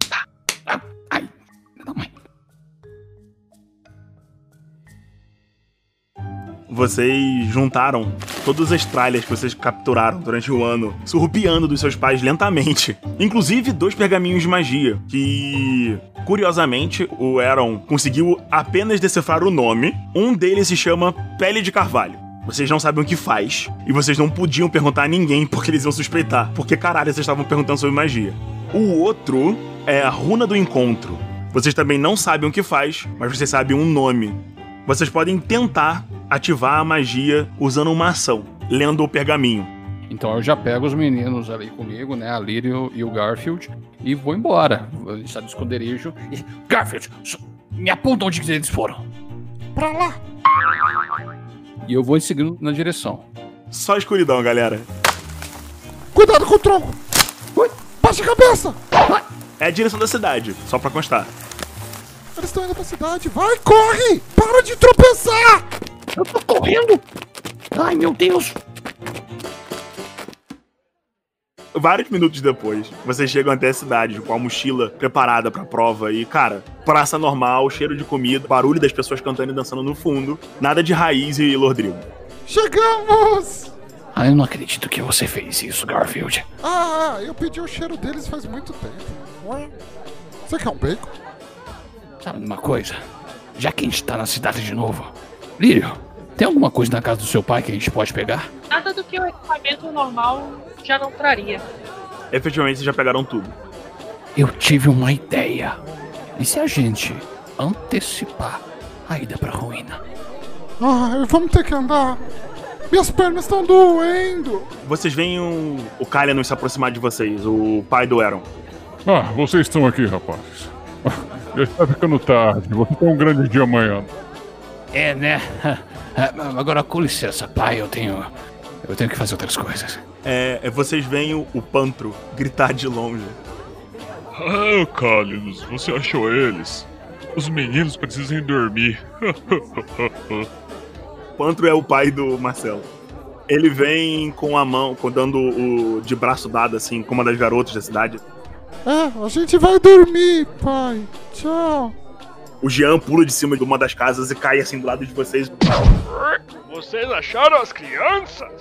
Vocês juntaram todas as tralhas que vocês capturaram durante o ano, surrupiando dos seus pais lentamente. Inclusive dois pergaminhos de magia, que curiosamente o Aaron conseguiu apenas decifrar o nome. Um deles se chama Pele de Carvalho. Vocês não sabem o que faz. E vocês não podiam perguntar a ninguém porque eles iam suspeitar. Porque caralho, vocês estavam perguntando sobre magia. O outro é a Runa do Encontro. Vocês também não sabem o que faz, mas vocês sabem um nome. Vocês podem tentar ativar a magia usando uma ação, lendo o pergaminho. Então eu já pego os meninos ali comigo, né? A Lírio e o Garfield, e vou embora. Ele está no esconderijo. E, Garfield, me aponta onde que eles foram. Pra lá. E eu vou seguindo na direção. Só escuridão, galera. Cuidado com o tronco. Ui, baixa a cabeça. É a direção da cidade, só pra constar. Eles estão indo pra cidade. Vai, corre. Para de tropeçar. Eu tô correndo. Ai, meu Deus. Vários minutos depois, vocês chegam até a cidade com a mochila preparada pra prova e, cara, praça normal, cheiro de comida, barulho das pessoas cantando e dançando no fundo, nada de raiz e lordrigo. Chegamos. Ah, eu não acredito que você fez isso, Garfield. Ah, eu pedi o cheiro deles faz muito tempo. Ué, Você quer um bacon? Sabe uma coisa? Já que a gente tá na cidade de novo, Lírio, tem alguma coisa na casa do seu pai que a gente pode pegar? Nada do que o equipamento normal já não traria. Efetivamente, vocês já pegaram tudo. Eu tive uma ideia. E se a gente antecipar a ida pra ruína? Ah, vamos ter que andar. Minhas pernas estão doendo. Vocês veem um, o Kalian se aproximar de vocês, o pai do Aaron. Ah, vocês estão aqui, rapazes. Já está ficando tarde. Você tem um grande dia amanhã. É, né? Agora, com licença, pai, eu tenho. Eu tenho que fazer outras coisas. É, é, vocês veem o, o Pantro gritar de longe. Ah, Cálidos, você achou eles? Os meninos precisam dormir. Pantro é o pai do Marcelo. Ele vem com a mão, com- dando o de braço dado, assim, com uma das garotas da cidade. É, a gente vai dormir, pai. Tchau. O Jean pula de cima de uma das casas e cai assim do lado de vocês. Vocês acharam as crianças?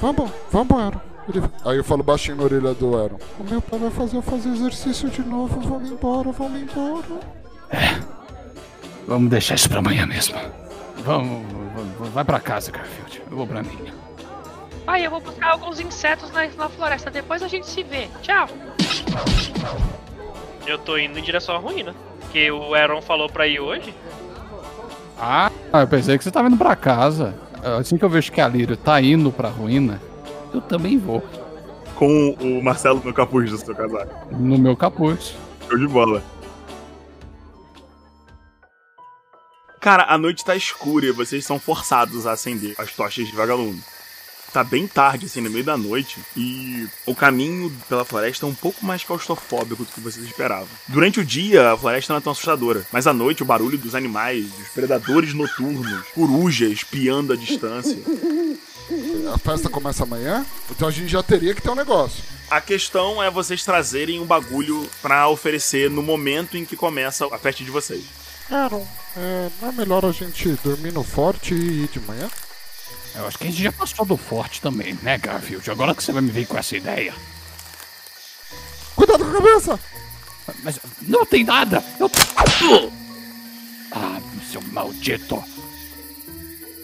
Vamos, vamos, Aaron. Ele- Aí eu falo baixinho na orelha do Aaron. O meu pai vai fazer eu fazer exercício de novo. Vamos embora, vamos embora. Vamos deixar isso pra amanhã mesmo. Vamos, vamos- vai pra casa, Garfield. Eu vou pra minha. Pai, eu vou buscar alguns insetos na, na floresta. Depois a gente se vê. Tchau. Eu tô indo em direção à ruína. Que o Aaron falou pra ir hoje. Ah, eu pensei que você tava indo pra casa. Assim que eu vejo que a Lírio tá indo pra ruína, eu também vou. Com o Marcelo no capuz do seu casaco. No meu capuz. Show de bola. Cara, a noite tá escura e vocês são forçados a acender as tochas de vagalume. Tá bem tarde, assim, no meio da noite, e o caminho pela floresta é um pouco mais claustrofóbico do que vocês esperavam. Durante o dia, a floresta não é tão assustadora, mas à noite, o barulho dos animais, dos predadores noturnos, corujas piando à distância. A festa começa amanhã, então a gente já teria que ter um negócio. A questão é vocês trazerem um bagulho pra oferecer no momento em que começa a festa de vocês. Aaron, é, não é melhor a gente dormir no forte e ir de manhã? Eu acho que a gente já passou do forte também, né, Garfield? Agora que você vai me vir com essa ideia. Cuidado com a cabeça! Mas não tem nada! Eu. Ah, seu maldito!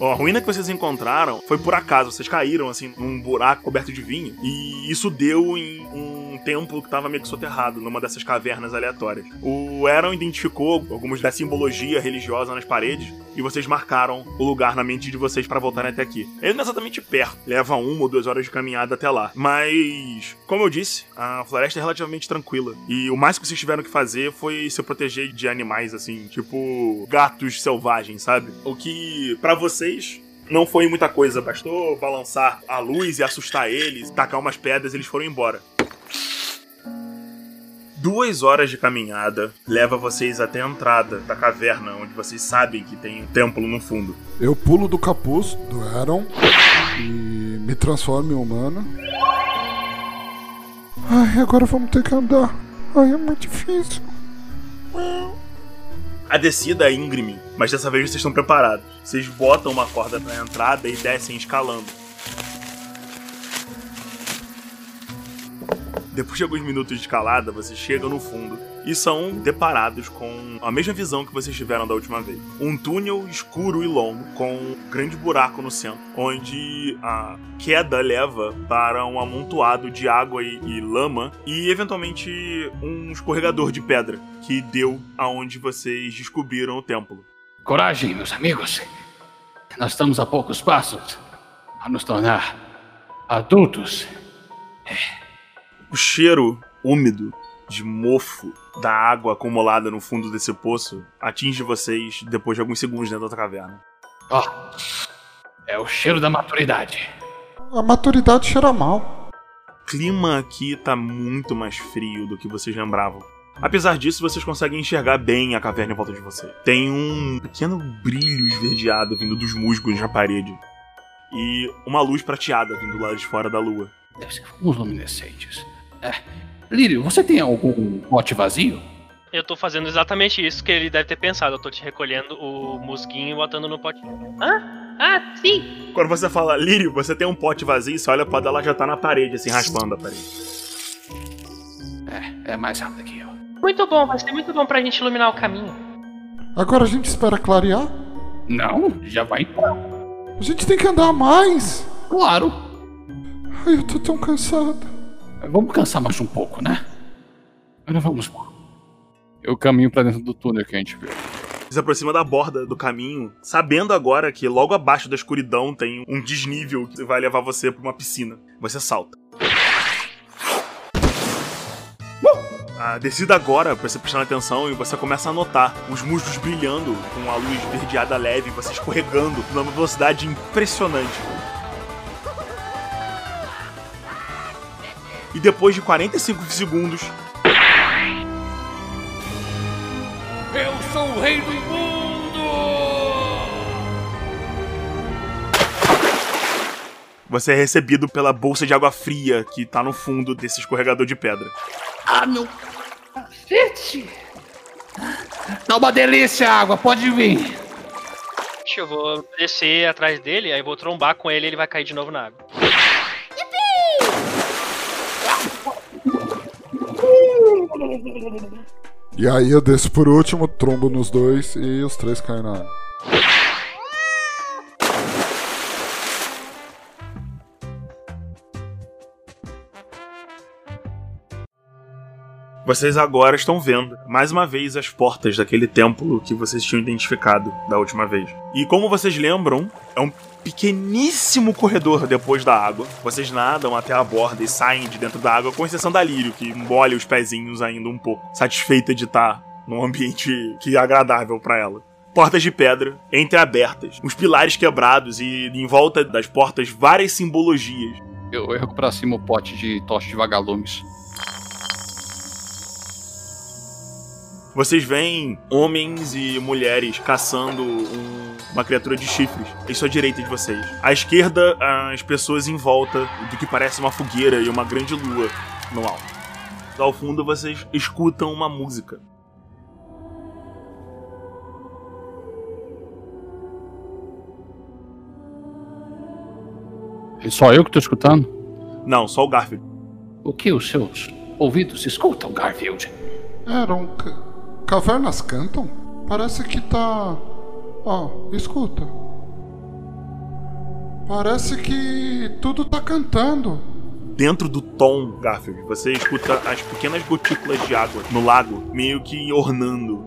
Ó, a ruína que vocês encontraram foi por acaso. Vocês caíram, assim, num buraco coberto de vinho. E isso deu em um um templo que tava meio que soterrado numa dessas cavernas aleatórias. O Aaron identificou algumas da simbologia religiosa nas paredes e vocês marcaram o lugar na mente de vocês para voltarem até aqui. Ele não é exatamente perto, leva uma ou duas horas de caminhada até lá. Mas, como eu disse, a floresta é relativamente tranquila. E o mais que vocês tiveram que fazer foi se proteger de animais, assim, tipo gatos selvagens, sabe? O que, para vocês, não foi muita coisa, bastou balançar a luz e assustar eles, tacar umas pedras eles foram embora. Duas horas de caminhada leva vocês até a entrada da caverna, onde vocês sabem que tem um templo no fundo. Eu pulo do capuz do Aaron e me transformo em humano. Ai, agora vamos ter que andar. Ai, é muito difícil. A descida é íngreme, mas dessa vez vocês estão preparados. Vocês botam uma corda na entrada e descem escalando. Depois de alguns minutos de escalada, vocês chegam no fundo e são deparados com a mesma visão que vocês tiveram da última vez. Um túnel escuro e longo, com um grande buraco no centro, onde a queda leva para um amontoado de água e, e lama e, eventualmente, um escorregador de pedra que deu aonde vocês descobriram o templo. Coragem, meus amigos. Nós estamos a poucos passos a nos tornar adultos. O cheiro úmido de mofo da água acumulada no fundo desse poço atinge vocês depois de alguns segundos dentro da caverna. Ó, é o cheiro da maturidade. A maturidade cheira mal. O clima aqui tá muito mais frio do que vocês lembravam. Apesar disso, vocês conseguem enxergar bem a caverna em volta de você. Tem um pequeno brilho esverdeado vindo dos musgos na parede. E uma luz prateada vindo lá de fora da lua. Deve ser uns luminescentes. É. Lírio, você tem algum pote vazio? Eu tô fazendo exatamente isso que ele deve ter pensado. Eu tô te recolhendo o musguinho e botando no potinho. Hã? Ah, sim! Quando você fala Lírio, você tem um pote vazio, você olha pra ela já tá na parede, assim, raspando a parede. É, é mais rápido que eu. Muito bom, vai ser muito bom pra gente iluminar o caminho. Agora a gente espera clarear? Não, já vai embora. A gente tem que andar mais. Claro. Ai, eu tô tão cansado. Vamos cansar mais um pouco, né? Agora vamos. Eu caminho pra dentro do túnel que a gente viu. Se aproxima da borda do caminho, sabendo agora que logo abaixo da escuridão tem um desnível que vai levar você pra uma piscina. Você salta. A descida agora, pra você prestar atenção, e você começa a notar os muslos brilhando com a luz verdeada leve, você escorregando numa velocidade impressionante. E depois de 45 segundos, Eu sou o rei do mundo! você é recebido pela bolsa de água fria que tá no fundo desse escorregador de pedra. Ah, meu cacete! Tá uma delícia a água, pode vir. Eu vou descer atrás dele, aí vou trombar com ele e ele vai cair de novo na água. E aí eu desço por último, trombo nos dois e os três caem na água. Vocês agora estão vendo, mais uma vez, as portas daquele templo que vocês tinham identificado da última vez. E como vocês lembram, é um pequeníssimo corredor depois da água. Vocês nadam até a borda e saem de dentro da água, com exceção da Lírio, que molha os pezinhos ainda um pouco, satisfeita de estar num ambiente que é agradável para ela. Portas de pedra, entreabertas, os pilares quebrados e em volta das portas várias simbologias. Eu ergo pra cima o pote de tocha de vagalumes. Vocês veem homens e mulheres caçando um- uma criatura de chifres em sua direita de vocês. À esquerda, as pessoas em volta do que parece uma fogueira e uma grande lua no alto. Ao fundo, vocês escutam uma música. E só eu que tô escutando? Não, só o Garfield. O que os seus ouvidos escutam, Garfield? Aaron, ca- cavernas cantam? Parece que tá. Ó, escuta. Parece que tudo tá cantando. dentro do tom, Garfield, você escuta as pequenas gotículas de água no lago, meio que ornando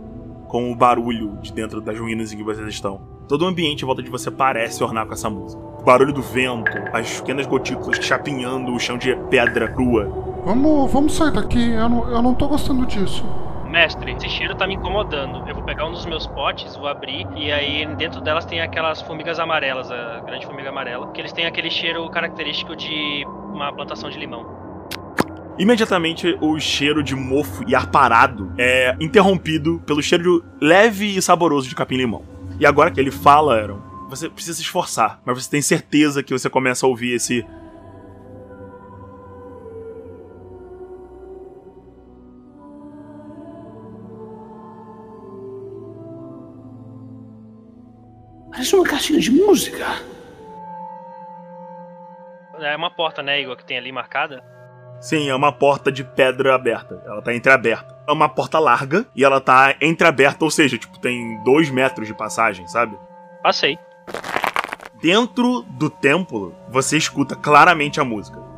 com o barulho de dentro das ruínas em que vocês estão. Todo o ambiente em volta de você parece ornar com essa música. O barulho do vento, as pequenas gotículas chapinhando o chão de pedra crua. Vamos, vamos sair daqui, eu não, eu não tô gostando disso. Mestre, esse cheiro tá me incomodando. Eu vou pegar um dos meus potes, vou abrir, e aí dentro delas tem aquelas formigas amarelas, a grande formiga amarela, que eles têm aquele cheiro característico de uma plantação de limão. Imediatamente, o cheiro de mofo e ar parado é interrompido pelo cheiro leve e saboroso de capim-limão. E agora que ele fala, Aaron, você precisa se esforçar, mas você tem certeza que você começa a ouvir esse. Parece uma caixinha de música. É uma porta, né, Igor, que tem ali marcada? Sim, é uma porta de pedra aberta. Ela tá entreaberta. É uma porta larga e ela tá entreaberta, ou seja, tipo, tem dois metros de passagem, sabe? Passei. Dentro do templo, você escuta claramente a música.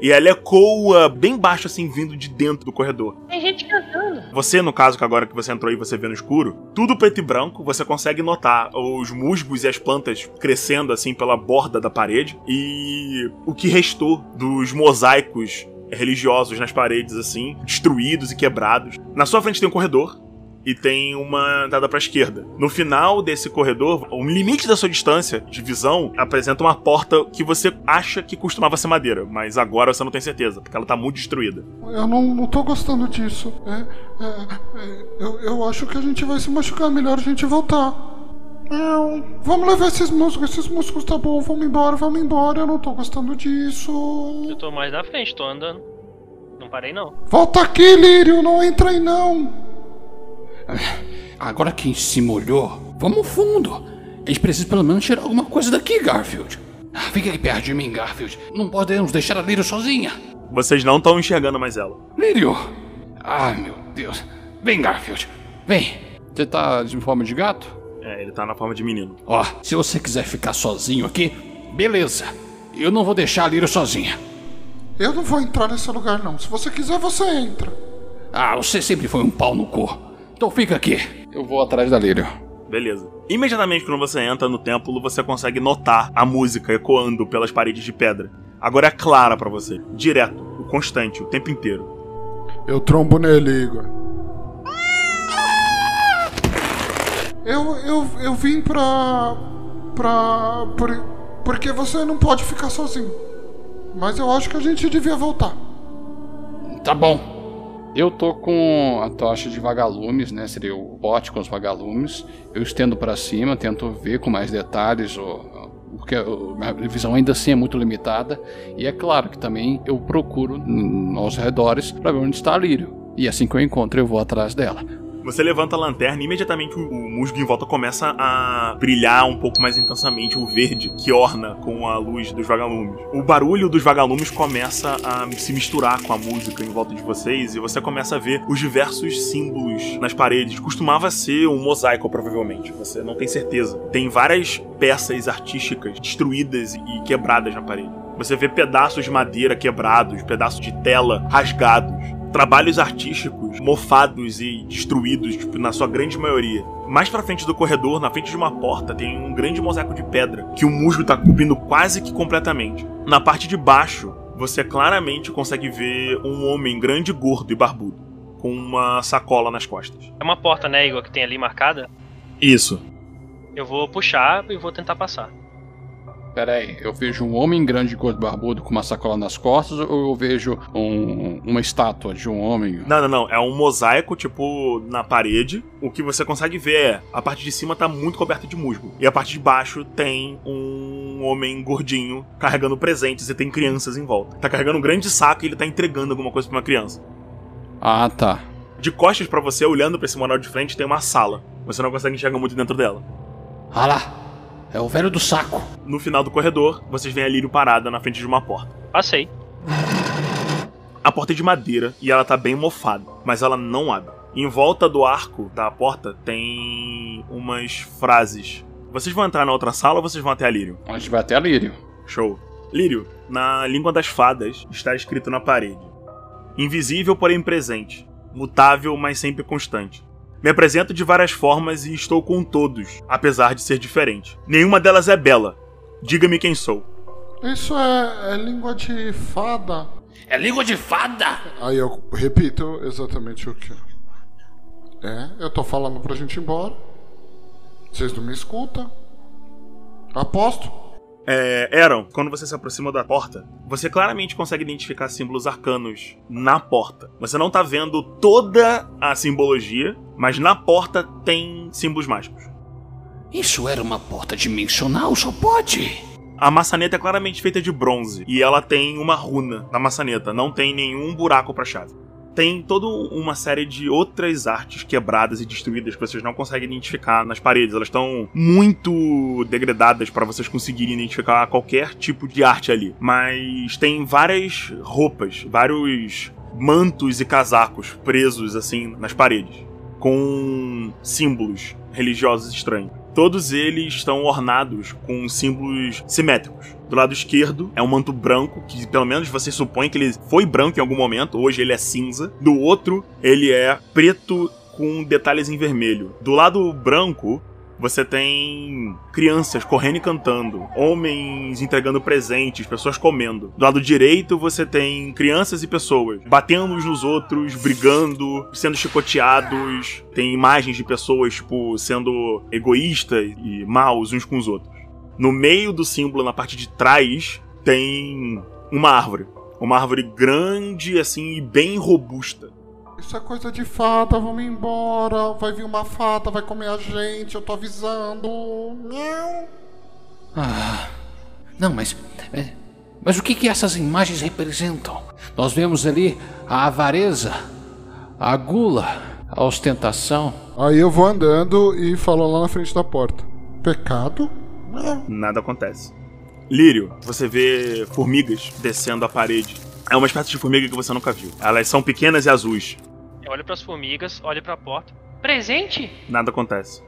E ela ecoa bem baixo, assim, vindo de dentro do corredor. Tem gente cantando. Você, no caso, que agora que você entrou e você vê no escuro, tudo preto e branco, você consegue notar os musgos e as plantas crescendo, assim, pela borda da parede. E o que restou dos mosaicos religiosos nas paredes, assim, destruídos e quebrados. Na sua frente tem um corredor, e tem uma entrada para a esquerda. No final desse corredor, o limite da sua distância de visão apresenta uma porta que você acha que costumava ser madeira, mas agora você não tem certeza, porque ela tá muito destruída. Eu não, não tô gostando disso. É, é, é, eu, eu acho que a gente vai se machucar. Melhor a gente voltar. Não, vamos levar esses músicos, esses músicos tá bom, vamos embora, vamos embora, eu não tô gostando disso. Eu tô mais na frente, tô andando. Não parei não. Volta aqui, Lírio, não entra aí não. Agora quem se molhou, vamos fundo. Eles precisam pelo menos tirar alguma coisa daqui, Garfield. Ah, Fica aí perto de mim, Garfield. Não podemos deixar a Lírio sozinha. Vocês não estão enxergando mais ela. Lírio! Ai, meu Deus. Vem, Garfield. Vem. Você tá de forma de gato? É, ele tá na forma de menino. Ó, se você quiser ficar sozinho aqui, beleza. Eu não vou deixar a Lírio sozinha. Eu não vou entrar nesse lugar, não. Se você quiser, você entra. Ah, você sempre foi um pau no cu. Então fica aqui. Eu vou atrás da Lírio. Beleza. Imediatamente quando você entra no templo, você consegue notar a música ecoando pelas paredes de pedra. Agora é clara para você. Direto, o constante, o tempo inteiro. Eu trombo nele, Igor. Eu, eu, eu vim pra. pra. Por, porque você não pode ficar sozinho. Mas eu acho que a gente devia voltar. Tá bom. Eu tô com a tocha de vagalumes, né? Seria o pote com os vagalumes. Eu estendo para cima, tento ver com mais detalhes o, porque a minha visão ainda assim é muito limitada. E é claro que também eu procuro nos redores para ver onde está a Lírio. E assim que eu encontro, eu vou atrás dela. Você levanta a lanterna e imediatamente o, musgo em volta começa a brilhar um pouco mais intensamente o verde que orna com a luz dos vagalumes. O barulho dos vagalumes começa a se misturar com a música em volta de vocês e você começa a ver os diversos símbolos nas paredes. Costumava ser um mosaico, provavelmente. Você não tem certeza. Tem várias peças artísticas destruídas e quebradas na parede. Você vê pedaços de madeira quebrados, pedaços de tela rasgados trabalhos artísticos mofados e destruídos, tipo, na sua grande maioria. Mais pra frente do corredor, na frente de uma porta, tem um grande mosaico de pedra que o musgo tá cobrindo quase que completamente. Na parte de baixo, você claramente consegue ver um homem grande, gordo e barbudo, com uma sacola nas costas. É uma porta, né, Igor, que tem ali marcada? Isso. Eu vou puxar e vou tentar passar. Pera aí, eu vejo um homem grande gordo barbudo com uma sacola nas costas ou eu vejo um- uma estátua de um homem? Não, não, não. É um mosaico, tipo, na parede. O que você consegue ver é a parte de cima tá muito coberta de musgo. E a parte de baixo tem um homem gordinho carregando presentes e tem crianças em volta. Tá carregando um grande saco e ele tá entregando alguma coisa pra uma criança. Ah, tá. De costas pra você, olhando pra esse manual de frente, tem uma sala. Você não consegue enxergar muito dentro dela. Ah lá. É o velho do saco. No final do corredor, vocês veem a Lírio parada na frente de uma porta. Passei. A porta é de madeira e ela tá bem mofada, mas ela não abre. Em volta do arco da porta tem umas frases. Vocês vão entrar na outra sala ou vocês vão até a Lírio? A gente vai até a Lírio. Show. Lírio, na língua das fadas está escrito na parede: Invisível, porém presente. Mutável, mas sempre constante. Me apresento de várias formas e estou com todos, apesar de ser diferente. Nenhuma delas é bela. Diga-me quem sou. Isso é, é língua de fada. É língua de fada? Aí eu repito exatamente o que. É, eu tô falando pra gente ir embora. Vocês não me escutam. Aposto. É, Aaron, quando você se aproxima da porta, você claramente consegue identificar símbolos arcanos na porta. Você não tá vendo toda a simbologia, mas na porta tem símbolos mágicos. Isso era uma porta dimensional, só pode. A maçaneta é claramente feita de bronze e ela tem uma runa na maçaneta, não tem nenhum buraco pra chave. Tem toda uma série de outras artes quebradas e destruídas que vocês não conseguem identificar nas paredes. Elas estão muito degradadas para vocês conseguirem identificar qualquer tipo de arte ali. Mas tem várias roupas, vários mantos e casacos presos assim nas paredes, com símbolos religiosos estranhos. Todos eles estão ornados com símbolos simétricos. Do lado esquerdo é um manto branco, que pelo menos você supõe que ele foi branco em algum momento, hoje ele é cinza. Do outro, ele é preto com detalhes em vermelho. Do lado branco, você tem crianças correndo e cantando, homens entregando presentes, pessoas comendo. Do lado direito, você tem crianças e pessoas batendo uns nos outros, brigando, sendo chicoteados. Tem imagens de pessoas, tipo, sendo egoístas e maus uns com os outros. No meio do símbolo, na parte de trás, tem uma árvore. Uma árvore grande, assim, e bem robusta. Isso é coisa de fada, vamos embora. Vai vir uma fada, vai comer a gente, eu tô avisando. Não. Ah. Não, mas. é, Mas o que, que essas imagens representam? Nós vemos ali a avareza, a gula, a ostentação. Aí eu vou andando e falo lá na frente da porta. Pecado? Nada acontece. Lírio, você vê formigas descendo a parede. É uma espécie de formiga que você nunca viu. Elas são pequenas e azuis. Eu olho pras formigas, olho pra porta. Presente? Nada acontece.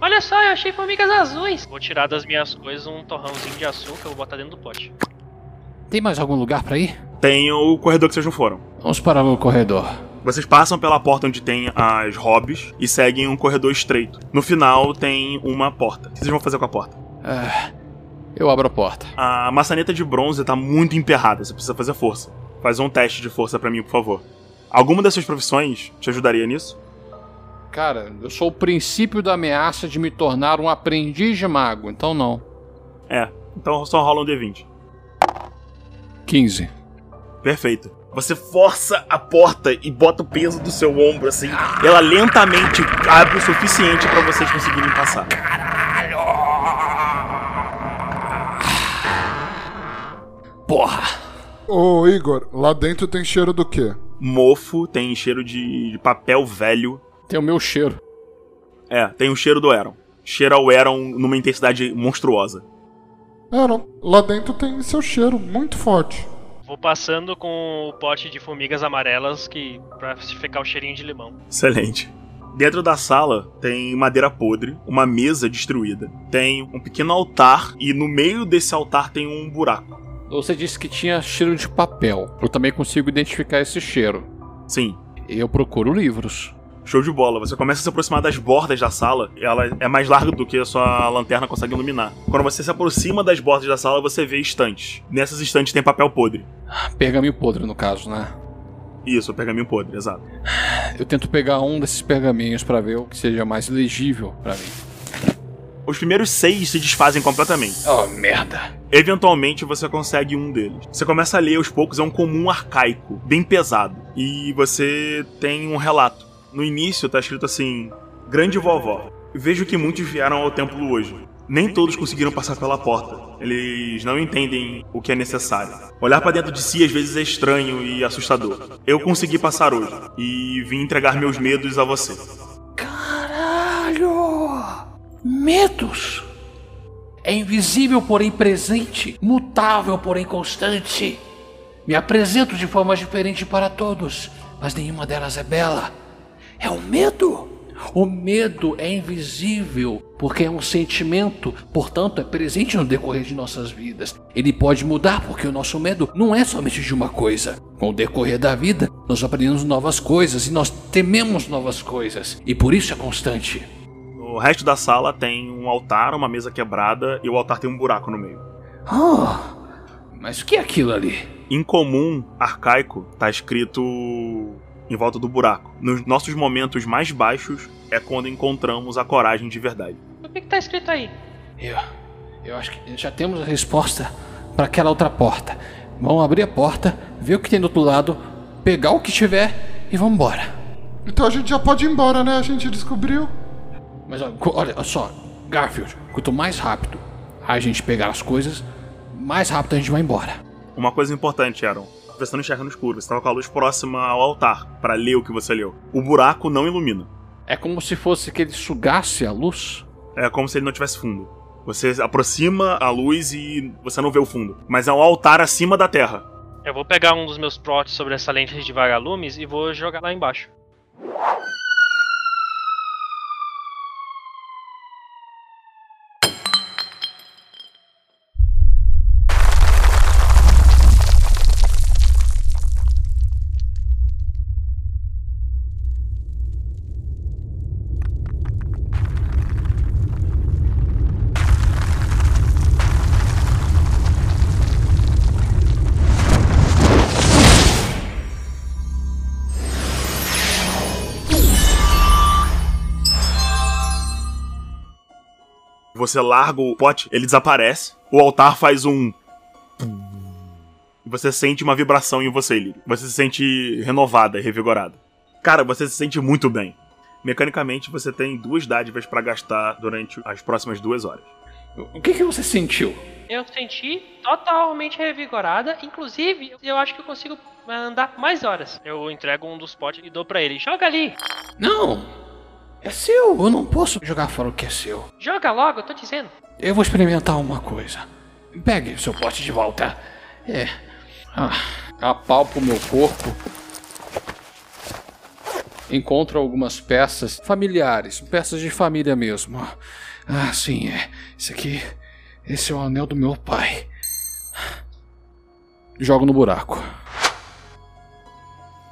Olha só, eu achei formigas azuis. Vou tirar das minhas coisas um torrãozinho de açúcar, vou botar dentro do pote. Tem mais algum lugar pra ir? Tem o corredor que vocês não foram. Vamos para o corredor. Vocês passam pela porta onde tem as hobbies e seguem um corredor estreito. No final tem uma porta. O que vocês vão fazer com a porta? É, eu abro a porta. A maçaneta de bronze tá muito emperrada, você precisa fazer força. Faz um teste de força pra mim, por favor. Alguma das suas profissões te ajudaria nisso? Cara, eu sou o princípio da ameaça de me tornar um aprendiz de mago, então não. É, então só rola um D20. 15. Perfeito. Você força a porta e bota o peso do seu ombro assim. Ela lentamente abre o suficiente pra vocês conseguirem passar. Porra! Ô Igor, lá dentro tem cheiro do quê? Mofo, tem cheiro de de papel velho. Tem o meu cheiro. É, tem o cheiro do Aaron. Cheira o Aaron numa intensidade monstruosa. Aaron, lá dentro tem seu cheiro muito forte. Vou passando com o pote de formigas amarelas que pra ficar o cheirinho de limão. Excelente. Dentro da sala tem madeira podre, uma mesa destruída, tem um pequeno altar e no meio desse altar tem um buraco. Você disse que tinha cheiro de papel. Eu também consigo identificar esse cheiro. Sim. Eu procuro livros. Show de bola. Você começa a se aproximar das bordas da sala. Ela é mais larga do que a sua lanterna consegue iluminar. Quando você se aproxima das bordas da sala, você vê estantes. Nessas estantes tem papel podre. Pergaminho podre, no caso, né? Isso, pergaminho podre, exato. Eu tento pegar um desses pergaminhos pra ver o que seja mais legível pra mim. Os primeiros seis se desfazem completamente. Oh, merda. Eventualmente você consegue um deles. Você começa a ler aos poucos, é um comum arcaico, bem pesado. E você tem um relato. No início tá escrito assim: Grande vovó, vejo que muitos vieram ao templo hoje. Nem todos conseguiram passar pela porta. Eles não entendem o que é necessário. Olhar para dentro de si às vezes é estranho e assustador. Eu consegui passar hoje e vim entregar meus medos a você. Medos! É invisível, porém presente, mutável, porém constante. Me apresento de forma diferente para todos, mas nenhuma delas é bela. É o medo? O medo é invisível, porque é um sentimento, portanto, é presente no decorrer de nossas vidas. Ele pode mudar, porque o nosso medo não é somente de uma coisa. Com o decorrer da vida, nós aprendemos novas coisas e nós tememos novas coisas, e por isso é constante. No resto da sala tem um altar, uma mesa quebrada e o altar tem um buraco no meio. Oh, mas o que é aquilo ali? Incomum, arcaico, tá escrito em volta do buraco. Nos nossos momentos mais baixos é quando encontramos a coragem de verdade. O que, que tá escrito aí? Eu, eu acho que já temos a resposta para aquela outra porta. Vamos abrir a porta, ver o que tem do outro lado, pegar o que tiver e vamos embora. Então a gente já pode ir embora, né? A gente descobriu. Mas olha só, Garfield, quanto mais rápido a gente pegar as coisas, mais rápido a gente vai embora. Uma coisa importante, Aaron. Você não enxerga no escuro, você estava com a luz próxima ao altar para ler o que você leu. O buraco não ilumina. É como se fosse que ele sugasse a luz. É como se ele não tivesse fundo. Você aproxima a luz e você não vê o fundo. Mas é um altar acima da terra. Eu vou pegar um dos meus protes sobre essa lente de vagalumes e vou jogar lá embaixo. Você larga o pote, ele desaparece. O altar faz um. E você sente uma vibração em você, Lírio. Você se sente renovada e revigorada. Cara, você se sente muito bem. Mecanicamente, você tem duas dádivas pra gastar durante as próximas duas horas. O que, que você sentiu? Eu senti totalmente revigorada, inclusive eu acho que eu consigo andar mais horas. Eu entrego um dos potes e dou pra ele. Joga ali! Não! É seu! Eu não posso jogar fora o que é seu. Joga logo, eu tô dizendo. Eu vou experimentar uma coisa. Pegue o seu pote de volta. É. Ah, apalpo o meu corpo. Encontro algumas peças familiares, peças de família mesmo. Ah, sim, é. Esse aqui. Esse é o anel do meu pai. Jogo no buraco.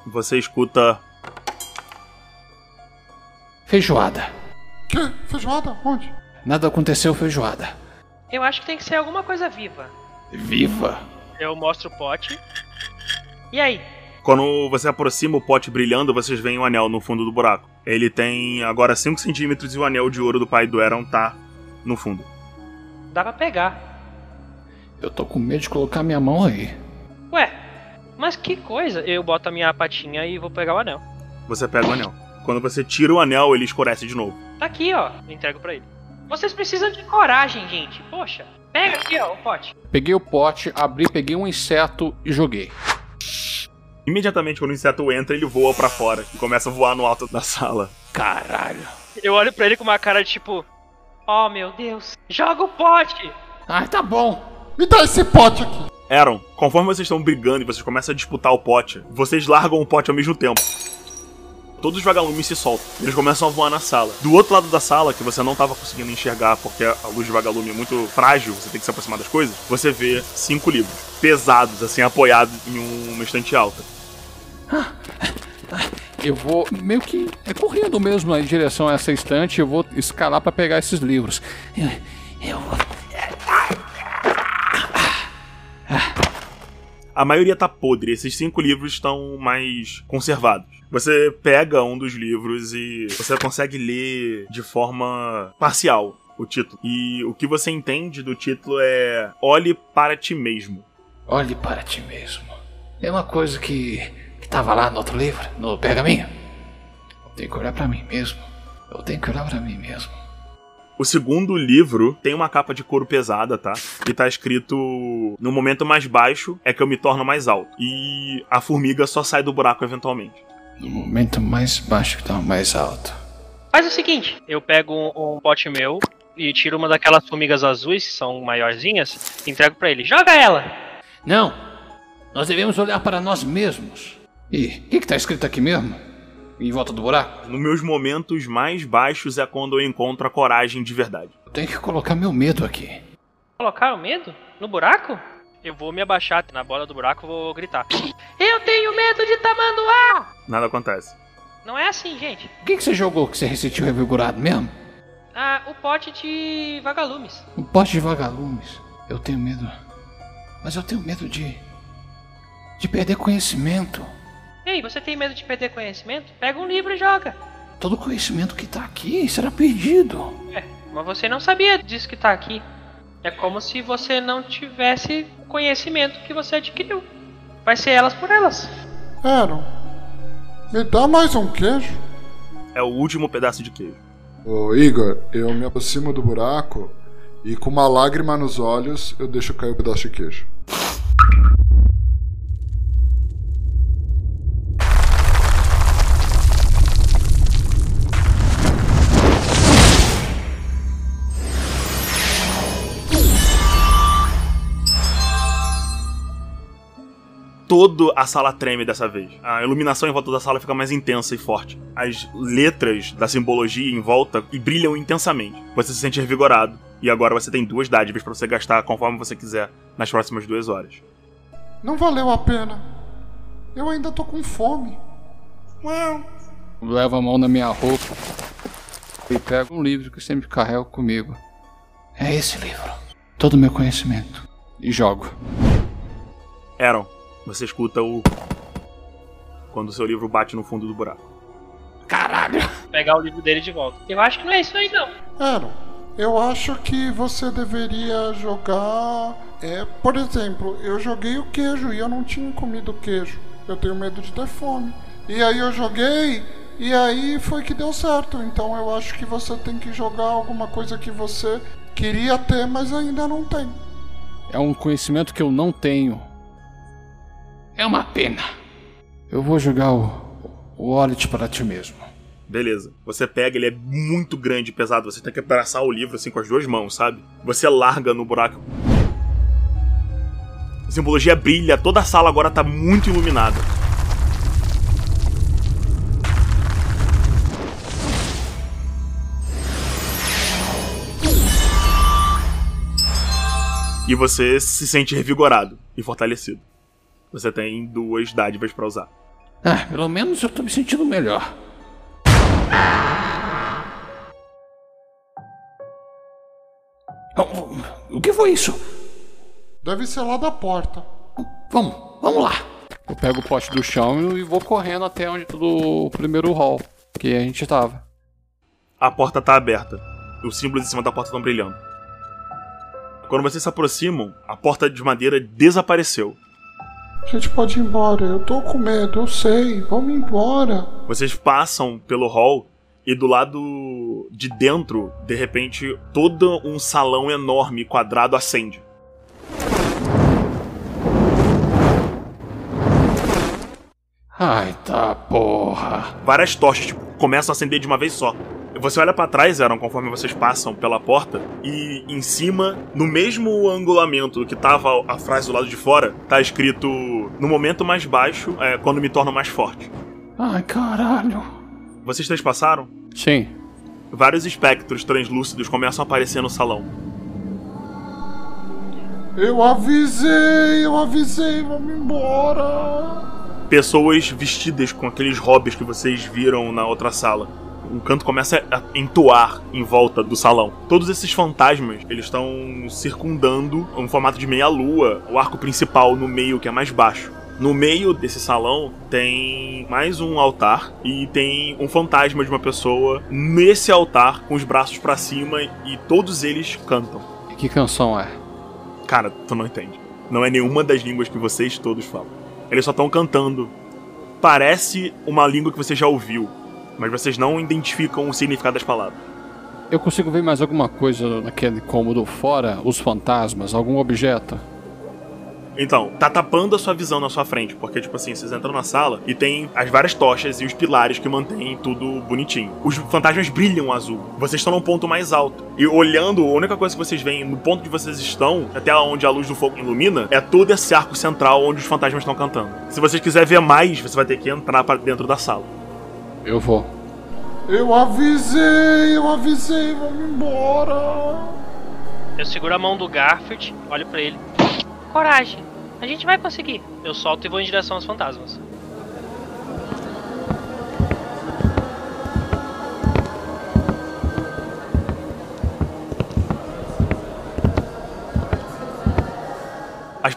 Você escuta. Feijoada. Que? Feijoada? Onde? Nada aconteceu, feijoada. Eu acho que tem que ser alguma coisa viva. Viva? Eu mostro o pote. E aí? Quando você aproxima o pote brilhando, vocês veem o anel no fundo do buraco. Ele tem agora 5 centímetros e o anel de ouro do pai do Eron tá no fundo. Dá pra pegar. Eu tô com medo de colocar minha mão aí. Ué, mas que coisa. Eu boto a minha patinha e vou pegar o anel. Você pega o anel. Quando você tira o anel, ele escurece de novo. Tá aqui, ó. Eu entrego pra ele. Vocês precisam de coragem, gente. Poxa. Pega aqui, ó, o pote. Peguei o pote, abri, peguei um inseto e joguei. Imediatamente, quando o inseto entra, ele voa pra fora e começa a voar no alto da sala. Caralho. Eu olho pra ele com uma cara de tipo. Oh meu Deus. Joga o pote! Ah, tá bom. Me dá esse pote aqui. Aaron, conforme vocês estão brigando e vocês começam a disputar o pote, vocês largam o pote ao mesmo tempo. Todos os vagalumes se soltam. Eles começam a voar na sala. Do outro lado da sala, que você não estava conseguindo enxergar porque a luz de vagalume é muito frágil, você tem que se aproximar das coisas, você vê cinco livros, pesados, assim, apoiados em um- uma estante alta. Eu vou meio que é correndo mesmo em direção a essa estante. Eu vou escalar pra pegar esses livros. Eu, eu vou. A maioria tá podre, esses cinco livros estão mais conservados. Você pega um dos livros e você consegue ler de forma parcial o título. E o que você entende do título é Olhe para ti mesmo. Olhe para ti mesmo. É uma coisa que, que tava lá no outro livro, no pergaminho. Eu tenho que olhar pra mim mesmo. Eu tenho que olhar pra mim mesmo. O segundo livro tem uma capa de couro pesada, tá? E tá escrito: No momento mais baixo é que eu me torno mais alto. E a formiga só sai do buraco eventualmente. No momento mais baixo que tá mais alto. Faz o seguinte: eu pego um, um pote meu e tiro uma daquelas formigas azuis, que são maiorzinhas, e entrego pra ele. Joga ela! Não! Nós devemos olhar para nós mesmos. E o que, que tá escrito aqui mesmo? Em volta do buraco? Nos meus momentos mais baixos é quando eu encontro a coragem de verdade. Eu tenho que colocar meu medo aqui. Colocar o medo? No buraco? Eu vou me abaixar na bola do buraco e vou gritar. Eu tenho medo de tamanduá! Nada acontece. Não é assim, gente. O que, que você jogou que você ressentiu revigorado mesmo? Ah, o pote de vagalumes. Um pote de vagalumes. Eu tenho medo. Mas eu tenho medo de. de perder conhecimento. Ei, você tem medo de perder conhecimento? Pega um livro e joga. Todo conhecimento que tá aqui será perdido. É, mas você não sabia disso que tá aqui. É como se você não tivesse o conhecimento que você adquiriu. Vai ser elas por elas. Aaron, me dá mais um queijo. É o último pedaço de queijo. Ô Igor, eu me aproximo do buraco e com uma lágrima nos olhos eu deixo cair o pedaço de queijo. Toda a sala treme dessa vez. A iluminação em volta da sala fica mais intensa e forte. As letras da simbologia em volta e brilham intensamente. Você se sente revigorado. E agora você tem duas dádivas para você gastar conforme você quiser nas próximas duas horas. Não valeu a pena. Eu ainda tô com fome. Uau. Levo a mão na minha roupa e pego um livro que sempre carrego comigo. É esse livro. Todo o meu conhecimento. E jogo. Aaron, você escuta o. Quando o seu livro bate no fundo do buraco. Caralho! Pegar o livro dele de volta. Eu acho que não é isso aí, não. Aaron, eu acho que você deveria jogar. É, por exemplo, eu joguei o queijo e eu não tinha comido queijo. Eu tenho medo de ter fome. E aí eu joguei e aí foi que deu certo. Então eu acho que você tem que jogar alguma coisa que você queria ter, mas ainda não tem. É um conhecimento que eu não tenho. É uma pena. Eu vou jogar o, o wallet para ti mesmo. Beleza. Você pega, ele é muito grande e pesado. Você tem que abraçar o livro assim com as duas mãos, sabe? Você larga no buraco. A simbologia brilha, toda a sala agora tá muito iluminada. E você se sente revigorado e fortalecido. Você tem duas dádivas pra usar. Ah, pelo menos eu tô me sentindo melhor. O que foi isso? Deve ser lá da porta. Vamos, vamos lá. Eu pego o pote do chão e vou correndo até onde do primeiro hall que a gente tava. A porta tá aberta. Os símbolos em cima da porta estão brilhando. Quando vocês se aproximam, a porta de madeira desapareceu. A gente pode ir embora. Eu tô com medo, eu sei. Vamos embora. Vocês passam pelo hall e do lado de dentro, de repente, todo um salão enorme quadrado acende. Ai, tá porra. Várias tochas tipo, começam a acender de uma vez só. Você olha pra trás, Aaron, conforme vocês passam pela porta, e em cima, no mesmo angulamento que tava a frase do lado de fora, tá escrito: No momento mais baixo, é quando me torno mais forte. Ai, caralho. Vocês três passaram? Sim. Vários espectros translúcidos começam a aparecer no salão. Eu avisei, eu avisei. Vamos embora. Pessoas vestidas com aqueles hobbies que vocês viram na outra sala. Um canto começa a entoar em volta do salão. Todos esses fantasmas, eles estão circundando um formato de meia-lua, o arco principal no meio, que é mais baixo. No meio desse salão tem mais um altar e tem um fantasma de uma pessoa nesse altar com os braços pra cima e todos eles cantam. Que canção é? Cara, tu não entende. Não é nenhuma das línguas que vocês todos falam. Eles só estão cantando. Parece uma língua que você já ouviu, mas vocês não identificam o significado das palavras. Eu consigo ver mais alguma coisa naquele cômodo fora? Os fantasmas? Algum objeto? Então, tá tapando a sua visão na sua frente, porque, tipo assim, vocês entram na sala e tem as várias tochas e os pilares que mantêm tudo bonitinho. Os fantasmas brilham azul. Vocês estão num ponto mais alto. E olhando, a única coisa que vocês veem no ponto que vocês estão, até onde a luz do fogo ilumina, é todo esse arco central onde os fantasmas estão cantando. Se vocês quiserem ver mais, você vai ter que entrar para dentro da sala. Eu vou. Eu avisei, eu avisei, vamos embora. Eu seguro a mão do Garfield, olho pra ele. Coragem, a gente vai conseguir. Eu solto e vou em direção aos fantasmas.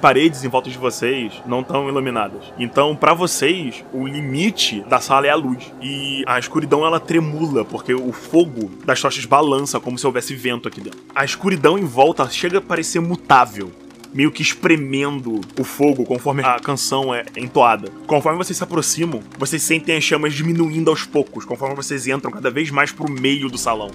Paredes em volta de vocês não estão iluminadas. Então, pra vocês, o limite da sala é a luz. E a escuridão ela tremula, porque o fogo das tochas balança como se houvesse vento aqui dentro. A escuridão em volta chega a parecer mutável. Meio que espremendo o fogo conforme a canção é entoada. Conforme vocês se aproximam, vocês sentem as chamas diminuindo aos poucos, conforme vocês entram cada vez mais pro meio do salão.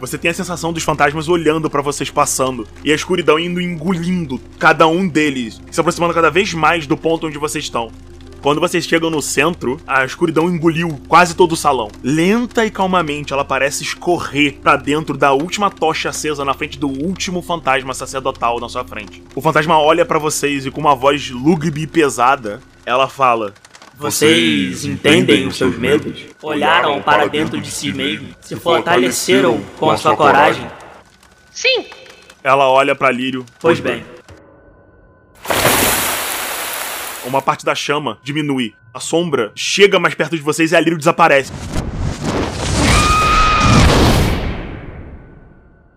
Você tem a sensação dos fantasmas olhando pra vocês passando e a escuridão indo engolindo cada um deles, se aproximando cada vez mais do ponto onde vocês estão. Quando vocês chegam no centro, a escuridão engoliu quase todo o salão. Lenta e calmamente, ela parece escorrer pra dentro da última tocha acesa na frente do último fantasma sacerdotal na sua frente. O fantasma olha pra vocês e com uma voz lúgubre e pesada, ela fala: Vocês entendem os seus medos? Olharam para dentro de si mesmos? Se fortaleceram com a sua coragem? Sim! Ela olha pra Lírio. Pois bem. Uma parte da chama diminui. A sombra chega mais perto de vocês e a Lírio desaparece.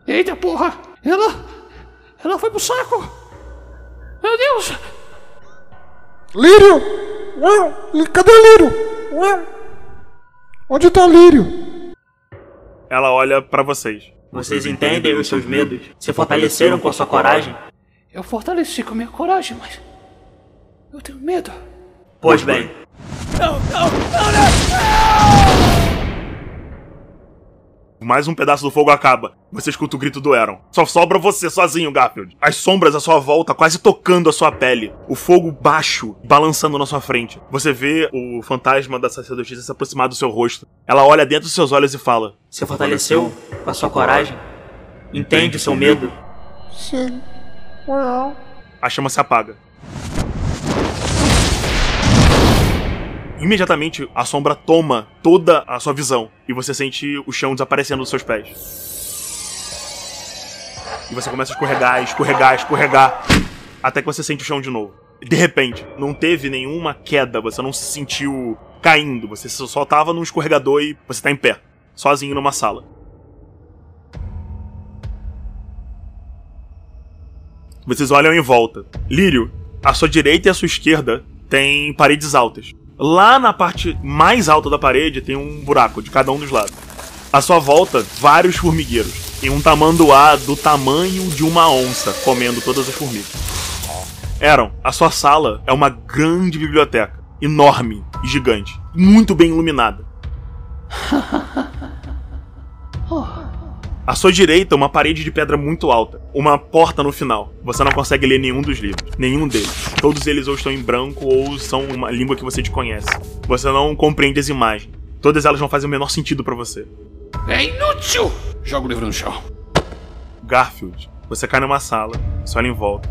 Eita porra! Ela. Ela foi pro saco! Meu Deus! Lírio! Lí- Cadê Lírio? Onde tá Lírio? Ela olha pra vocês. Vocês entendem os seus medos? Se fortaleceram com a sua coragem? Eu fortaleci com a minha coragem, mas. Eu tenho medo. Pois bem. Não, não, não, não! Mais um pedaço do fogo acaba. Você escuta o grito do Eron. Só sobra você sozinho, Garfield. As sombras à sua volta quase tocando a sua pele. O fogo baixo balançando na sua frente. Você vê o fantasma da sacerdotisa se aproximar do seu rosto. Ela olha dentro dos seus olhos e fala: Se fortaleceu com a sua coragem? Entende o seu medo? Sim. Well. A chama se apaga. Imediatamente a sombra toma toda a sua visão e você sente o chão desaparecendo dos seus pés. E você começa a escorregar, escorregar, escorregar, até que você sente o chão de novo. De repente, não teve nenhuma queda, você não se sentiu caindo, você só tava num escorregador e você tá em pé, sozinho numa sala. Vocês olham em volta. Lírio, à sua direita e à sua esquerda tem paredes altas. Lá na parte mais alta da parede tem um buraco de cada um dos lados. À sua volta, vários formigueiros. E um tamanduá do tamanho de uma onça comendo todas as formigas. Eram, a sua sala é uma grande biblioteca. Enorme e gigante. Muito bem iluminada. À sua direita, uma parede de pedra muito alta. Uma porta no final. Você não consegue ler nenhum dos livros. Nenhum deles. Todos eles ou estão em branco ou são uma língua que você desconhece. Você não compreende as imagens. Todas elas não fazem o menor sentido pra você. É inútil! Joga o livro no chão. Garfield, você cai numa sala, você olha em volta.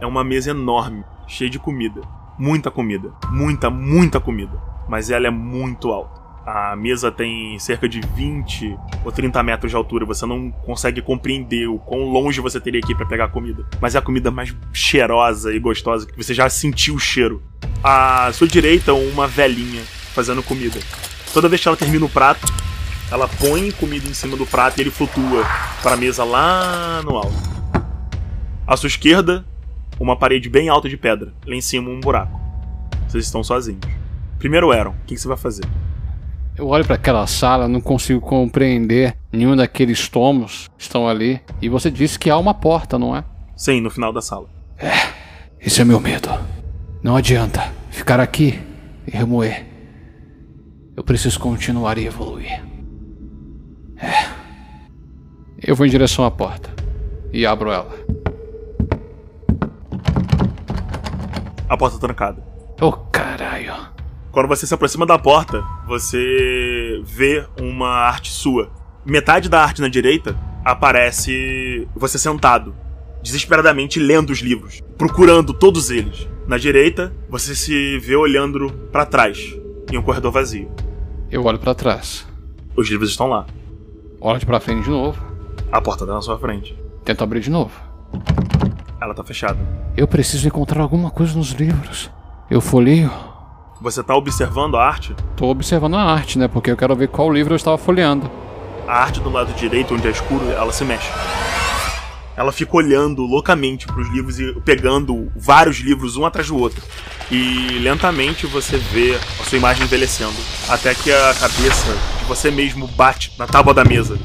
É uma mesa enorme, cheia de comida. Muita comida. Muita, muita comida. Mas ela é muito alta. A mesa tem cerca de 20 ou 30 metros de altura. Você não consegue compreender o quão longe você teria que ir pra pegar a comida. Mas é a comida mais cheirosa e gostosa que você já sentiu o cheiro. À sua direita, uma velhinha fazendo comida. Toda vez que ela termina o prato, ela põe comida em cima do prato e ele flutua para a mesa lá no alto. À sua esquerda, uma parede bem alta de pedra. Lá em cima, um buraco. Vocês estão sozinhos. Primeiro, Aaron, o que você vai fazer? Eu olho para aquela sala, não consigo compreender nenhum daqueles tomos que estão ali. E você disse que há uma porta, não é? Sim, no final da sala. Esse é meu medo. Não adianta ficar aqui e remoer. Eu preciso continuar e evoluir. Eu vou em direção à porta e abro ela. A porta trancada. Oh, caralho. Quando você se aproxima da porta, você vê uma arte sua. Metade da arte na direita aparece você sentado, desesperadamente lendo os livros, procurando todos eles. Na direita, você se vê olhando para trás, em um corredor vazio. Eu olho pra trás. Os livros estão lá. Olho pra frente de novo. A porta tá na sua frente. Tento abrir de novo. Ela tá fechada. Eu preciso encontrar alguma coisa nos livros. Eu folheio. Você tá observando a arte? Tô observando a arte, né? Porque eu quero ver qual livro eu estava folheando. A arte do lado direito, onde é escuro, ela se mexe. Ela fica olhando loucamente pros livros e pegando vários livros um atrás do outro. E lentamente você vê a sua imagem envelhecendo. Até que a cabeça de você mesmo bate na tábua da mesa.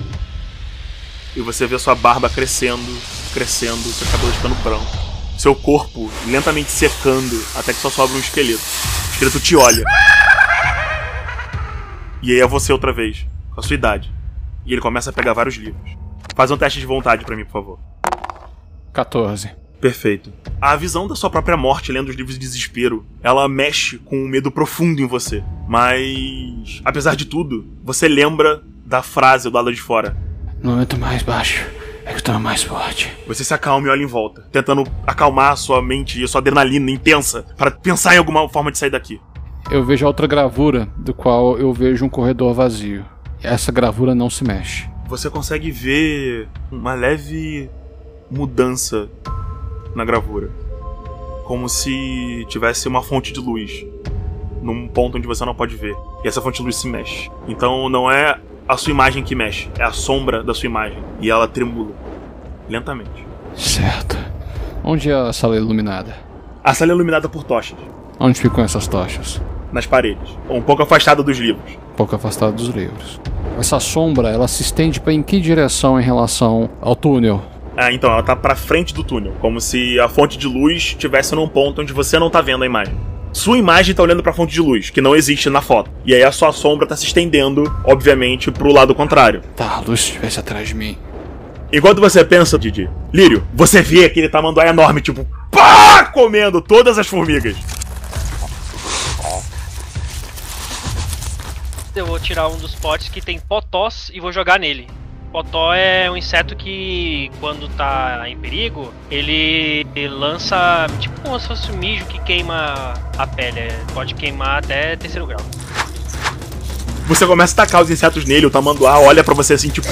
E você vê sua barba crescendo, crescendo, seu cabelo ficando branco. Seu corpo lentamente secando até que só sobra um esqueleto. O esqueleto te olha. E aí é você outra vez, com a sua idade. E ele começa a pegar vários livros. Faz um teste de vontade pra mim, por favor. 14. Perfeito. A visão da sua própria morte lendo os livros de desespero, ela mexe com um medo profundo em você. Mas, apesar de tudo, você lembra da frase do lado de fora. No momento mais baixo eu tô mais forte. Você se acalma e olha em volta, tentando acalmar a sua mente e a sua adrenalina intensa para pensar em alguma forma de sair daqui. Eu vejo a outra gravura, do qual eu vejo um corredor vazio. Essa gravura não se mexe. Você consegue ver uma leve mudança na gravura. Como se tivesse uma fonte de luz num ponto onde você não pode ver. E essa fonte de luz se mexe. Então não é a sua imagem que mexe, é a sombra da sua imagem. E ela tremula lentamente. Certo. Onde é a sala iluminada? A sala é iluminada por tochas Onde ficam essas tochas? nas paredes, um pouco afastada dos livros. Um pouco afastado dos livros. Essa sombra, ela se estende para em que direção em relação ao túnel? Ah, então ela tá pra frente do túnel, como se a fonte de luz estivesse num ponto onde você não tá vendo a imagem. Sua imagem tá olhando pra fonte de luz, que não existe na foto. E aí a sua sombra tá se estendendo, obviamente, pro lado contrário. Tá, a luz estivesse atrás de mim. Enquanto você pensa, Didi, Lírio, você vê aquele tamanduá enorme, tipo, pá, comendo todas as formigas. Eu vou tirar um dos potes que tem potós e vou jogar nele. Potó é um inseto que, quando tá em perigo, ele lança tipo como se fosse um mijo que queima a pele. É, Pode queimar até terceiro grau. Você começa a tacar os insetos nele, o tamanduá olha pra você assim, tipo.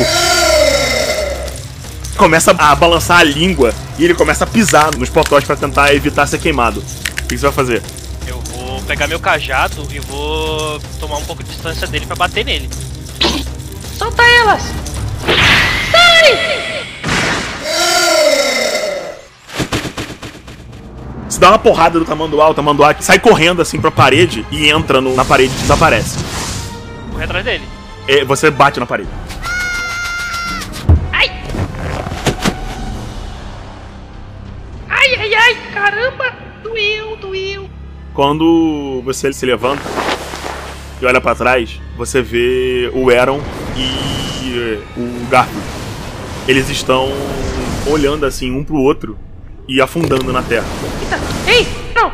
Começa a balançar a língua e ele começa a pisar nos potós pra tentar evitar ser queimado. O que você vai fazer? Eu vou pegar meu cajado e vou tomar um pouco de distância dele pra bater nele. Solta elas! Você dá uma porrada do tamanduá, o tamanduá sai correndo assim pra parede e entra no- na parede e desaparece. Correr atrás dele. É, você bate na parede. Ai, ai, ai, caramba! Doeu, doeu. Quando você se levanta e olha pra trás, você vê o Aaron e o Garfield. Eles estão olhando assim um pro outro e afundando na terra. Eita, ei, não!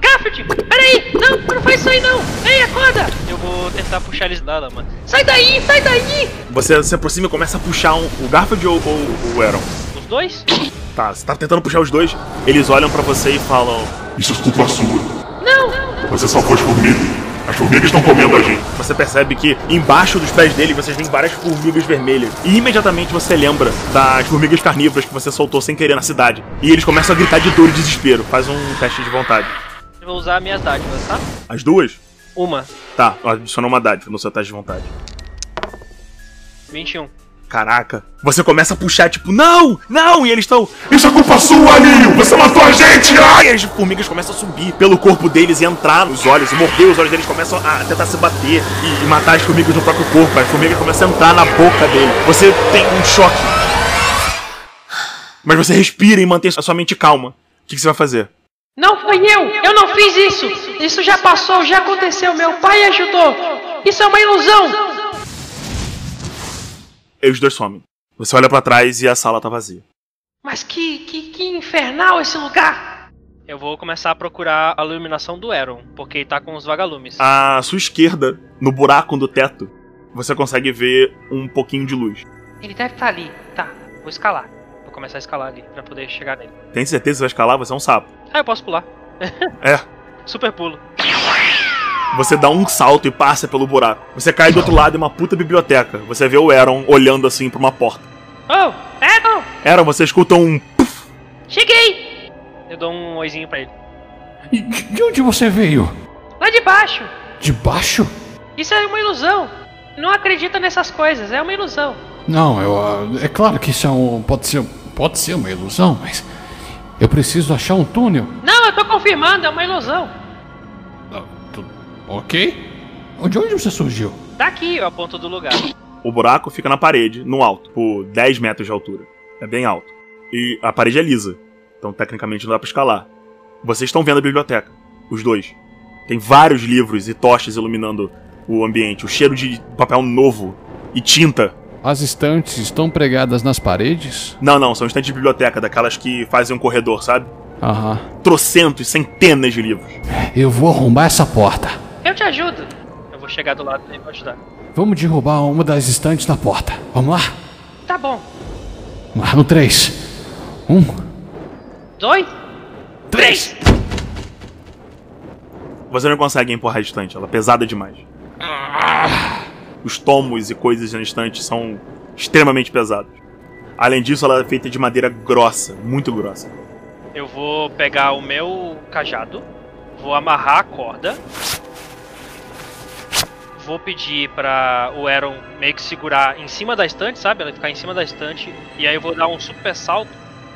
Garfield, peraí! Não, não faz isso aí não! Ei, acorda! Eu vou tentar puxar eles da lama. Sai daí, sai daí! Você se aproxima e começa a puxar um- o Garfield ou, ou o Aaron? Os dois? Tá, você tá tentando puxar os dois. Eles olham pra você e falam: Isso é culpa sua. Não! Você salvou as formigas. As formigas estão comendo a gente. Você percebe que embaixo dos pés dele vocês veem várias formigas vermelhas. E imediatamente você lembra das formigas carnívoras que você soltou sem querer na cidade. E eles começam a gritar de dor e desespero. Faz um teste de vontade. Eu vou usar minhas dádivas, tá? As duas? Uma. Tá, adiciona uma dádiva no seu teste de vontade. 21. Caraca. Você começa a puxar, tipo, não, não, e eles estão. Isso é culpa sua, Lírio! Você matou a gente! Ai! E as formigas começam a subir pelo corpo deles e entrar nos olhos, e morder os olhos deles, começam a tentar se bater e, e matar as formigas no próprio corpo. As formigas começam a entrar na boca dele. Você tem um choque. Mas você respira e mantém a sua mente calma. O que, que você vai fazer? Não foi eu! Eu não fiz isso! Isso já passou, já aconteceu, meu pai ajudou! Isso é uma ilusão! E os dois somem. Você olha pra trás e a sala tá vazia. Mas que, que, que infernal esse lugar! Eu vou começar a procurar a iluminação do Aaron, porque ele tá com os vagalumes. À sua esquerda, no buraco do teto, você consegue ver um pouquinho de luz. Ele deve estar ali. Tá, vou escalar. Vou começar a escalar ali, pra poder chegar nele. Tem certeza que você vai escalar? Você é um sapo. Ah, eu posso pular. É. Super pulo. Você dá um salto e passa pelo buraco. Você cai do outro lado de uma puta biblioteca. Você vê o Aaron olhando assim pra uma porta. Oh, Egon! Aaron, você escuta um. Cheguei! Eu dou um oizinho pra ele. E de de onde você veio? Lá de baixo. De baixo? Isso é uma ilusão. Não acredita nessas coisas, é uma ilusão. Não, eu, ah, é claro que isso é um, pode ser, pode ser uma ilusão, mas eu preciso achar um túnel. Não, eu tô confirmando, é uma ilusão. Ok? De onde você surgiu? Daqui, eu aponto do lugar. O buraco fica na parede, no alto, por 10 metros de altura. É bem alto. E a parede é lisa. Então, tecnicamente, não dá pra escalar. Vocês estão vendo a biblioteca. Os dois. Tem vários livros e tochas iluminando o ambiente. O cheiro de papel novo e tinta. As estantes estão pregadas nas paredes? Não, não, são estantes de biblioteca, daquelas que fazem um corredor, sabe? Aham. Trocentos, centenas de livros. Eu vou arrombar essa porta. Eu te ajudo. Eu vou chegar do lado dele pra ajudar. Vamos derrubar uma das estantes da porta. Vamos lá? Tá bom. Vamos lá no 3. Um, Dois. três. Você não consegue empurrar a estante, ela é pesada demais. Os tomos e coisas na estante são extremamente pesados. Além disso, ela é feita de madeira grossa, muito grossa. Eu vou pegar o meu cajado, vou amarrar a corda, vou pedir pra o Aaron meio que segurar em cima da estante, sabe? Ela ficar em cima da estante, e aí eu vou dar um super salto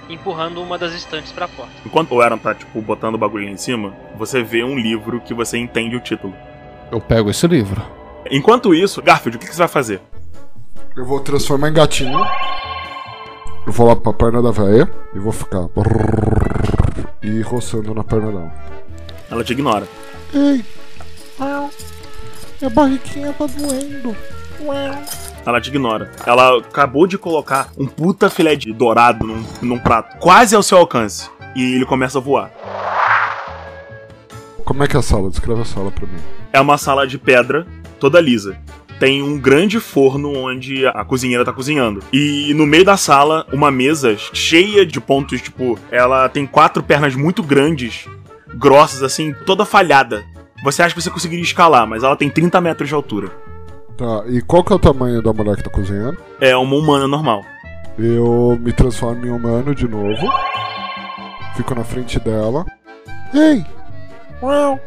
empurrando uma das estantes pra porta. Enquanto o Aaron tá, tipo, botando o bagulho em cima, você vê um livro que você entende o título. Eu pego esse livro. Enquanto isso, Garfield, o que que você vai fazer? Eu vou transformar em gatinho. Eu vou lá pra perna da véia e vou ficar. E roçando na perna dela. Ela te ignora. Ei. Uau. Minha barriguinha tá doendo. Uau. Ela te ignora. Ela acabou de colocar um puta filé de dourado num, num prato, quase ao seu alcance. E ele começa a voar. Como é que é a sala? Descreve a sala pra mim. É uma sala de pedra, toda lisa. Tem um grande forno onde a cozinheira tá cozinhando. E no meio da sala, uma mesa cheia de pontos, tipo, ela tem quatro pernas muito grandes, grossas, assim, toda falhada. Você acha que você conseguiria escalar, mas ela tem 30 metros de altura. Tá, e qual que é o tamanho da mulher que tá cozinhando? É uma humana normal. Eu me transformo em humano de novo. Fico na frente dela. Ei! Uau!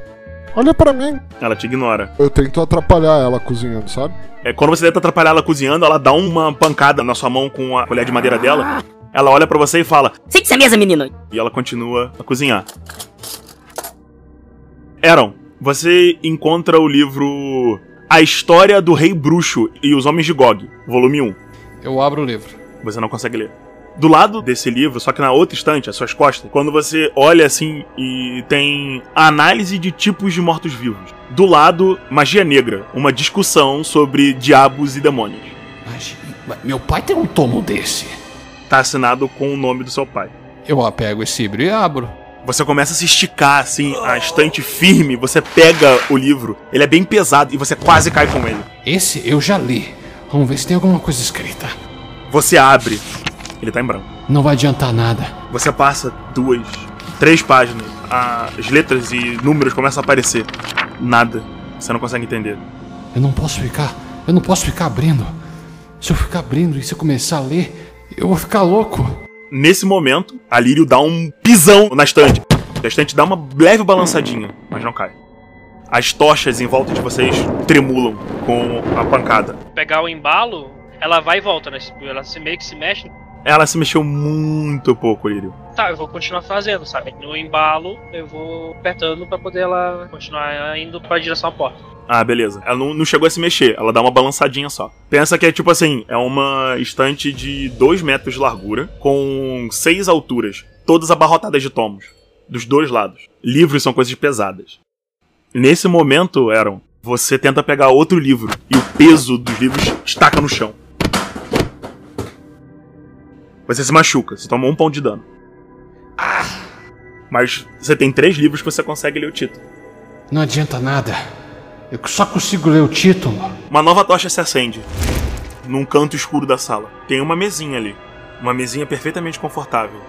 Olha pra mim! Ela te ignora. Eu tento atrapalhar ela cozinhando, sabe? É, quando você tenta atrapalhar ela cozinhando, ela dá uma pancada na sua mão com a colher de madeira dela. Ela olha pra você e fala: Sente essa mesa, menino. E ela continua a cozinhar. Aaron, você encontra o livro A História do Rei Bruxo e os Homens de Gog, volume 1. Eu abro o livro. Você não consegue ler. Do lado desse livro, só que na outra estante, às suas costas, quando você olha assim e tem a análise de tipos de mortos-vivos. Do lado, magia negra, uma discussão sobre diabos e demônios. Meu pai tem um tomo desse. Tá assinado com o nome do seu pai. Eu pego esse livro e abro. Você começa a se esticar, assim, a estante firme, você pega o livro, ele é bem pesado e você quase cai com ele. Esse eu já li. Vamos ver se tem alguma coisa escrita. Você abre, ele tá em branco. Não vai adiantar nada. Você passa duas, três páginas, as letras e números começam a aparecer. Nada. Você não consegue entender. Eu não posso ficar. Eu não posso ficar abrindo. Se eu ficar abrindo e se eu começar a ler, eu vou ficar louco. Nesse momento, a Lírio dá um pisão na estante. A estante dá uma leve balançadinha, mas não cai. As tochas em volta de vocês tremulam com a pancada. Pegar o embalo, ela vai e volta, né? Ela meio que se mexe. Ela se mexeu muito pouco, Lírio. Tá, eu vou continuar fazendo, sabe? No embalo, eu vou apertando pra poder ela continuar indo pra direção à porta. Ah, beleza. Ela não, não chegou a se mexer, ela dá uma balançadinha só. Pensa que é tipo assim: é uma estante de 2 metros de largura, com 6 alturas, todas abarrotadas de tomos, dos dois lados. Livros são coisas pesadas. Nesse momento, Aaron, você tenta pegar outro livro e o peso dos livros estaca no chão. Você se machuca, você toma um ponto de dano. Mas você tem três livros que você consegue ler o título. Não adianta nada. Eu só consigo ler o título. Uma nova tocha se acende num canto escuro da sala. Tem uma mesinha ali. Uma mesinha perfeitamente confortável.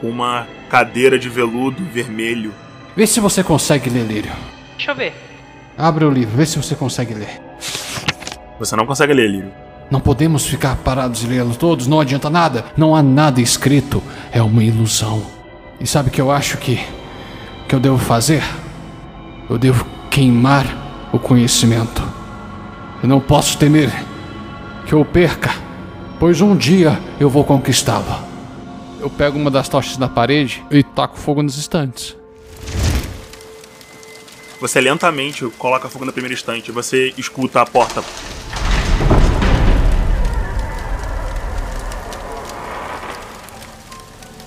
Com uma cadeira de veludo vermelho. Vê se você consegue ler, Lírio. Deixa eu ver. Abre o livro, vê se você consegue ler. Você não consegue ler, Lírio. Não podemos ficar parados e lê-lo todos, não adianta nada. Não há nada escrito, é uma ilusão. E sabe o que eu acho que que eu devo fazer? Eu devo queimar o conhecimento. Eu não posso temer que eu perca, pois um dia eu vou conquistá-lo. Eu pego uma das tochas da parede e taco fogo nos estantes. Você lentamente coloca fogo na primeira estante. Você escuta a porta.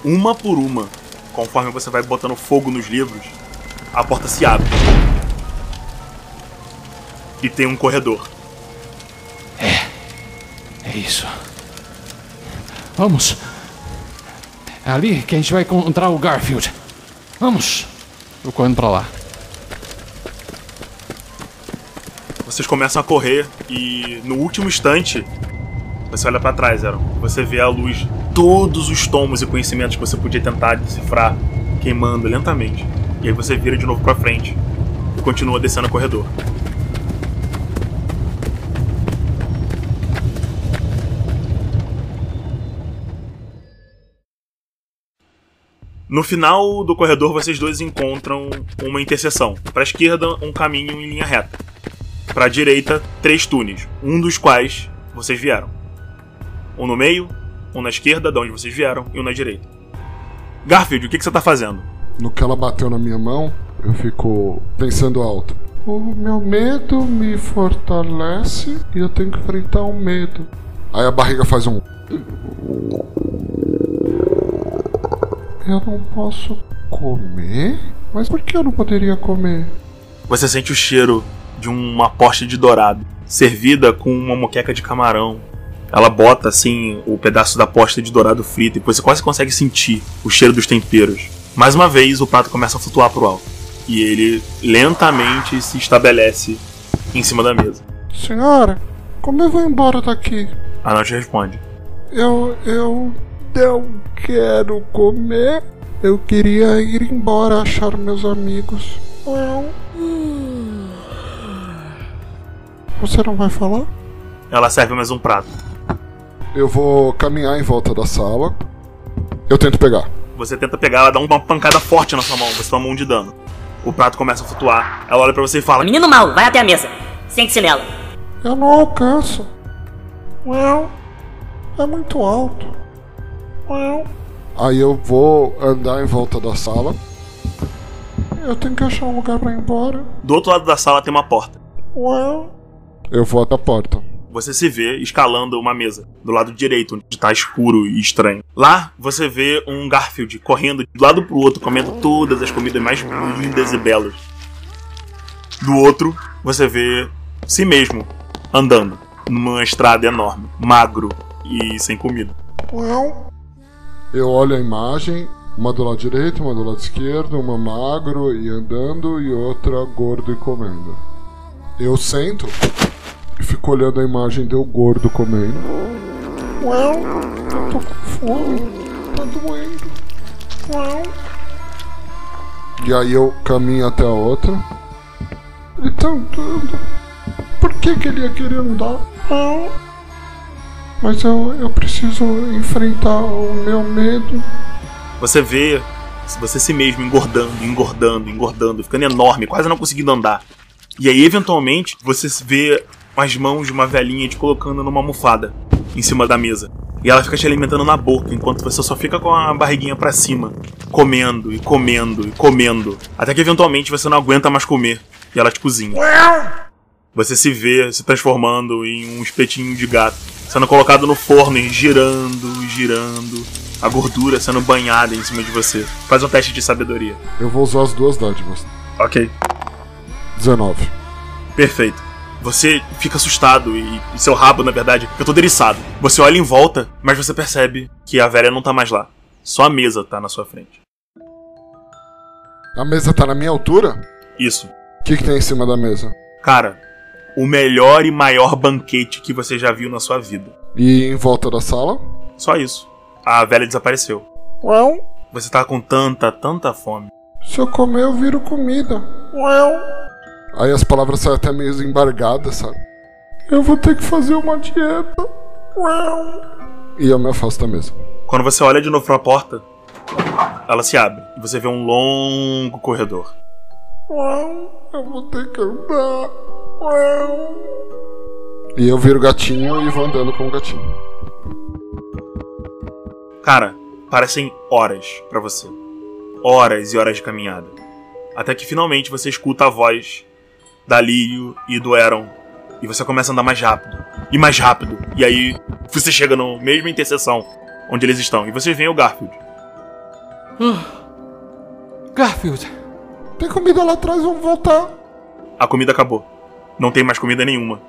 Uma por uma, conforme você vai botando fogo nos livros, a porta se abre. E tem um corredor. É isso. Vamos. É ali que a gente vai encontrar o Garfield. Vamos. Eu correndo pra lá. Vocês começam a correr e no último instante você olha pra trás, Aaron. Você vê a luz, todos os tomos e conhecimentos que você podia tentar decifrar queimando lentamente. E aí você vira de novo pra frente e continua descendo o corredor. No final do corredor, vocês dois encontram uma interseção. Para a esquerda, um caminho em linha reta. Para a direita, três túneis, um dos quais vocês vieram. Um no meio, um na esquerda, de onde vocês vieram, e um na direita. Garfield, o que, que você tá fazendo? No que ela bateu na minha mão, eu fico pensando alto. O meu medo me fortalece e eu tenho que enfrentar o medo. Aí a barriga faz um. Eu não posso comer? Mas por que eu não poderia comer? Você sente o cheiro de uma posta de dourado, servida com uma moqueca de camarão. Ela bota assim o pedaço da posta de dourado frito e você quase consegue sentir o cheiro dos temperos. Mais uma vez, o prato começa a flutuar pro alto e ele lentamente se estabelece em cima da mesa. Senhora, como eu vou embora daqui? A Nath responde: Eu. eu. não quero comer. Eu queria ir embora achar meus amigos. Você não vai falar? Ela serve mais um prato. Eu vou caminhar em volta da sala. Eu tento pegar. Você tenta pegar, ela dá uma pancada forte na sua mão, você toma um de dano. O prato começa a flutuar. Ela olha pra você e fala: Menino mau, vai até a mesa. Sente-se nela. Eu não alcanço. Well, é muito alto. Well, Aí eu vou andar em volta da sala. eu tenho que achar um lugar pra ir embora. Do outro lado da sala tem uma porta. Well, Eu vou até a porta. Você se vê escalando uma mesa do lado direito, onde tá escuro e estranho. Lá você vê um Garfield correndo de lado pro outro, comendo todas as comidas mais lindas e belas. Do outro, você vê si mesmo andando numa estrada enorme, magro e sem comida. Eu olho a imagem, uma do lado direito, uma do lado esquerdo, uma magro e andando e outra gordo e comendo. Eu sento e fico olhando a imagem de eu gordo comendo. well, eu tô com fome. Tá doendo. Well, E aí eu caminho até a outra. ele tá andando. Por que, que ele ia querer andar? Well, mas eu, eu preciso enfrentar o meu medo. Você vê você si mesmo engordando, engordando, engordando, ficando enorme, quase não conseguindo andar. E aí, eventualmente, você vê as mãos de uma velhinha te colocando numa almofada em cima da mesa. E ela fica te alimentando na boca, enquanto você só fica com a barriguinha pra cima, comendo e comendo e comendo. Até que eventualmente você não aguenta mais comer e ela te cozinha. Você se vê se transformando em um espetinho de gato, sendo colocado no forno e girando, girando, a gordura sendo banhada em cima de você. Faz um teste de sabedoria. Eu vou usar as duas dádivas. Ok. 19. Perfeito. Você fica assustado e, e seu rabo, na verdade, fica todo eriçado. Você olha em volta, mas você percebe que a velha não tá mais lá. Só a mesa tá na sua frente. A mesa tá na minha altura? Isso. O que, que tem em cima da mesa? Cara, o melhor e maior banquete que você já viu na sua vida. E em volta da sala? Só isso. A velha desapareceu. Well, Você tá com tanta, tanta fome. se eu comer, eu viro comida. Well, Aí as palavras saem até meio embargadas, sabe? Eu vou ter que fazer uma dieta. E eu me afasto da mesa. Quando você olha de novo pra porta, ela se abre e você vê um longo corredor. Eu vou ter que andar. E eu viro gatinho e vou andando com o gatinho. Cara, parecem horas pra você. Horas e horas de caminhada. Até que finalmente você escuta a voz da Lírio e do Eron. E você começa a andar mais rápido. E mais rápido. E aí você chega na mesma interseção onde eles estão. E vocês veem o Garfield. Garfield. Tem comida lá atrás, vamos voltar. A comida acabou. Não tem mais comida nenhuma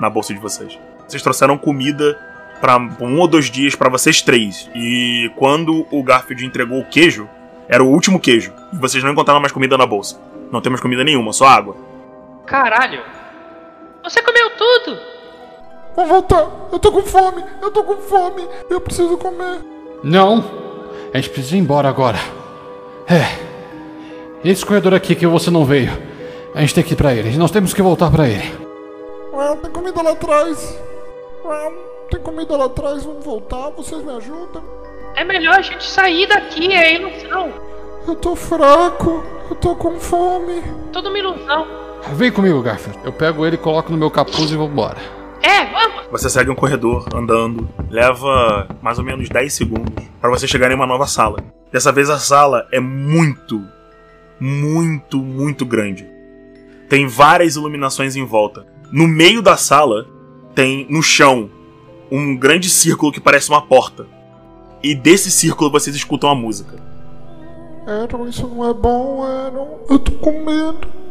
na bolsa de vocês. Vocês trouxeram comida para um ou dois dias para vocês três. E quando o Garfield entregou o queijo, era o último queijo. E vocês não encontraram mais comida na bolsa. Não tem mais comida nenhuma, só água. Caralho. Você comeu tudo. Vamos voltar. Eu tô com fome. Eu tô com fome. Eu preciso comer. Não. A gente precisa ir embora agora. É. Esse corredor aqui que você não veio. A gente tem que ir pra ele. Nós temos que voltar pra ele. Ué, tem comida lá atrás. Ué, tem comida lá atrás. Vamos voltar. Vocês me ajudam? É melhor a gente sair daqui, é ilusão. Eu tô fraco. Eu tô com fome. Tudo uma ilusão. Vem comigo, Garfield. Eu pego ele, coloco no meu capuz e vou embora. É, vamos. Você segue um corredor andando. Leva mais ou menos 10 segundos para você chegar em uma nova sala. Dessa vez a sala é muito, muito, muito grande. Tem várias iluminações em volta. No meio da sala tem no chão um grande círculo que parece uma porta. E desse círculo vocês escutam a música. Aaron, isso não é bom, Aaron. Eu tô com medo.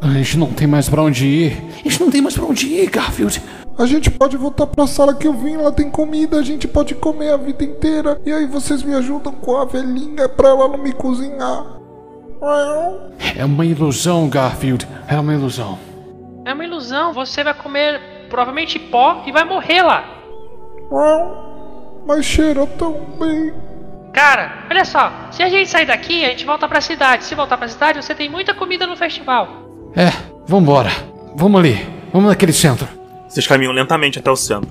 A gente não tem mais pra onde ir. A gente não tem mais pra onde ir, Garfield. A gente pode voltar pra sala que eu vim, lá tem comida, a gente pode comer a vida inteira. E aí vocês me ajudam com a velhinha pra ela não me cozinhar. É uma ilusão, Garfield. É uma ilusão. É uma ilusão. Você vai comer provavelmente pó e vai morrer lá. Mas cheira tão bem. Cara, olha só. Se a gente sair daqui, a gente volta pra cidade. Se voltar pra cidade, você tem muita comida no festival. É, vambora. Vamos ali. Vamos naquele centro. Vocês caminham lentamente até o centro.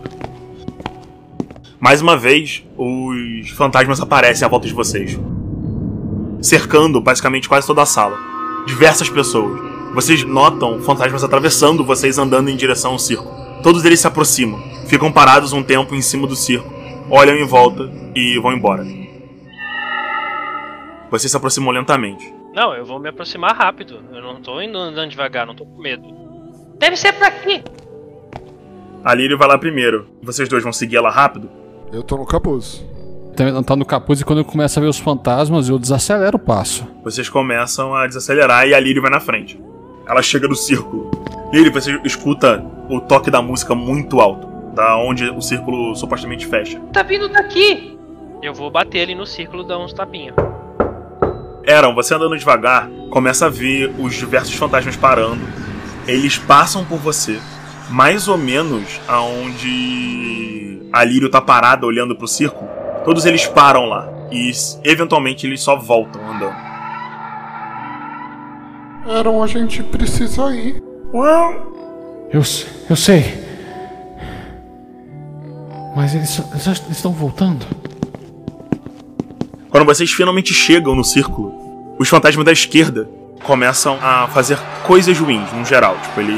Mais uma vez, os fantasmas aparecem à volta de vocês, cercando basicamente quase toda a sala. Diversas pessoas. Vocês notam fantasmas atravessando vocês andando em direção ao circo. Todos eles se aproximam, ficam parados um tempo em cima do circo, olham em volta e vão embora. Vocês se aproximam lentamente. Não, eu vou me aproximar rápido. Eu não tô indo andando devagar, não tô com medo. Deve ser por aqui. A Lírio vai lá primeiro. Vocês dois vão seguir ela rápido? Eu tô no capuz. Tá tá no capuz e quando eu começo a ver os fantasmas, eu desacelero o passo. Vocês começam a desacelerar e a Lírio vai na frente. Ela chega no círculo. Lírio, você escuta o toque da música muito alto, da onde o círculo supostamente fecha. Tá vindo daqui. Eu vou bater ali no círculo, dar uns tapinhos. Eram, você andando devagar, começa a ver os diversos fantasmas parando. Eles passam por você, mais ou menos aonde a Lírio tá parada olhando pro círculo. Todos eles param lá e eventualmente eles só voltam andando. Aaron, a gente precisa ir. Uau. Eu, eu sei. Mas eles, eles já estão voltando. Quando vocês finalmente chegam no círculo, os fantasmas da esquerda começam a fazer coisas ruins, no geral. Tipo, eles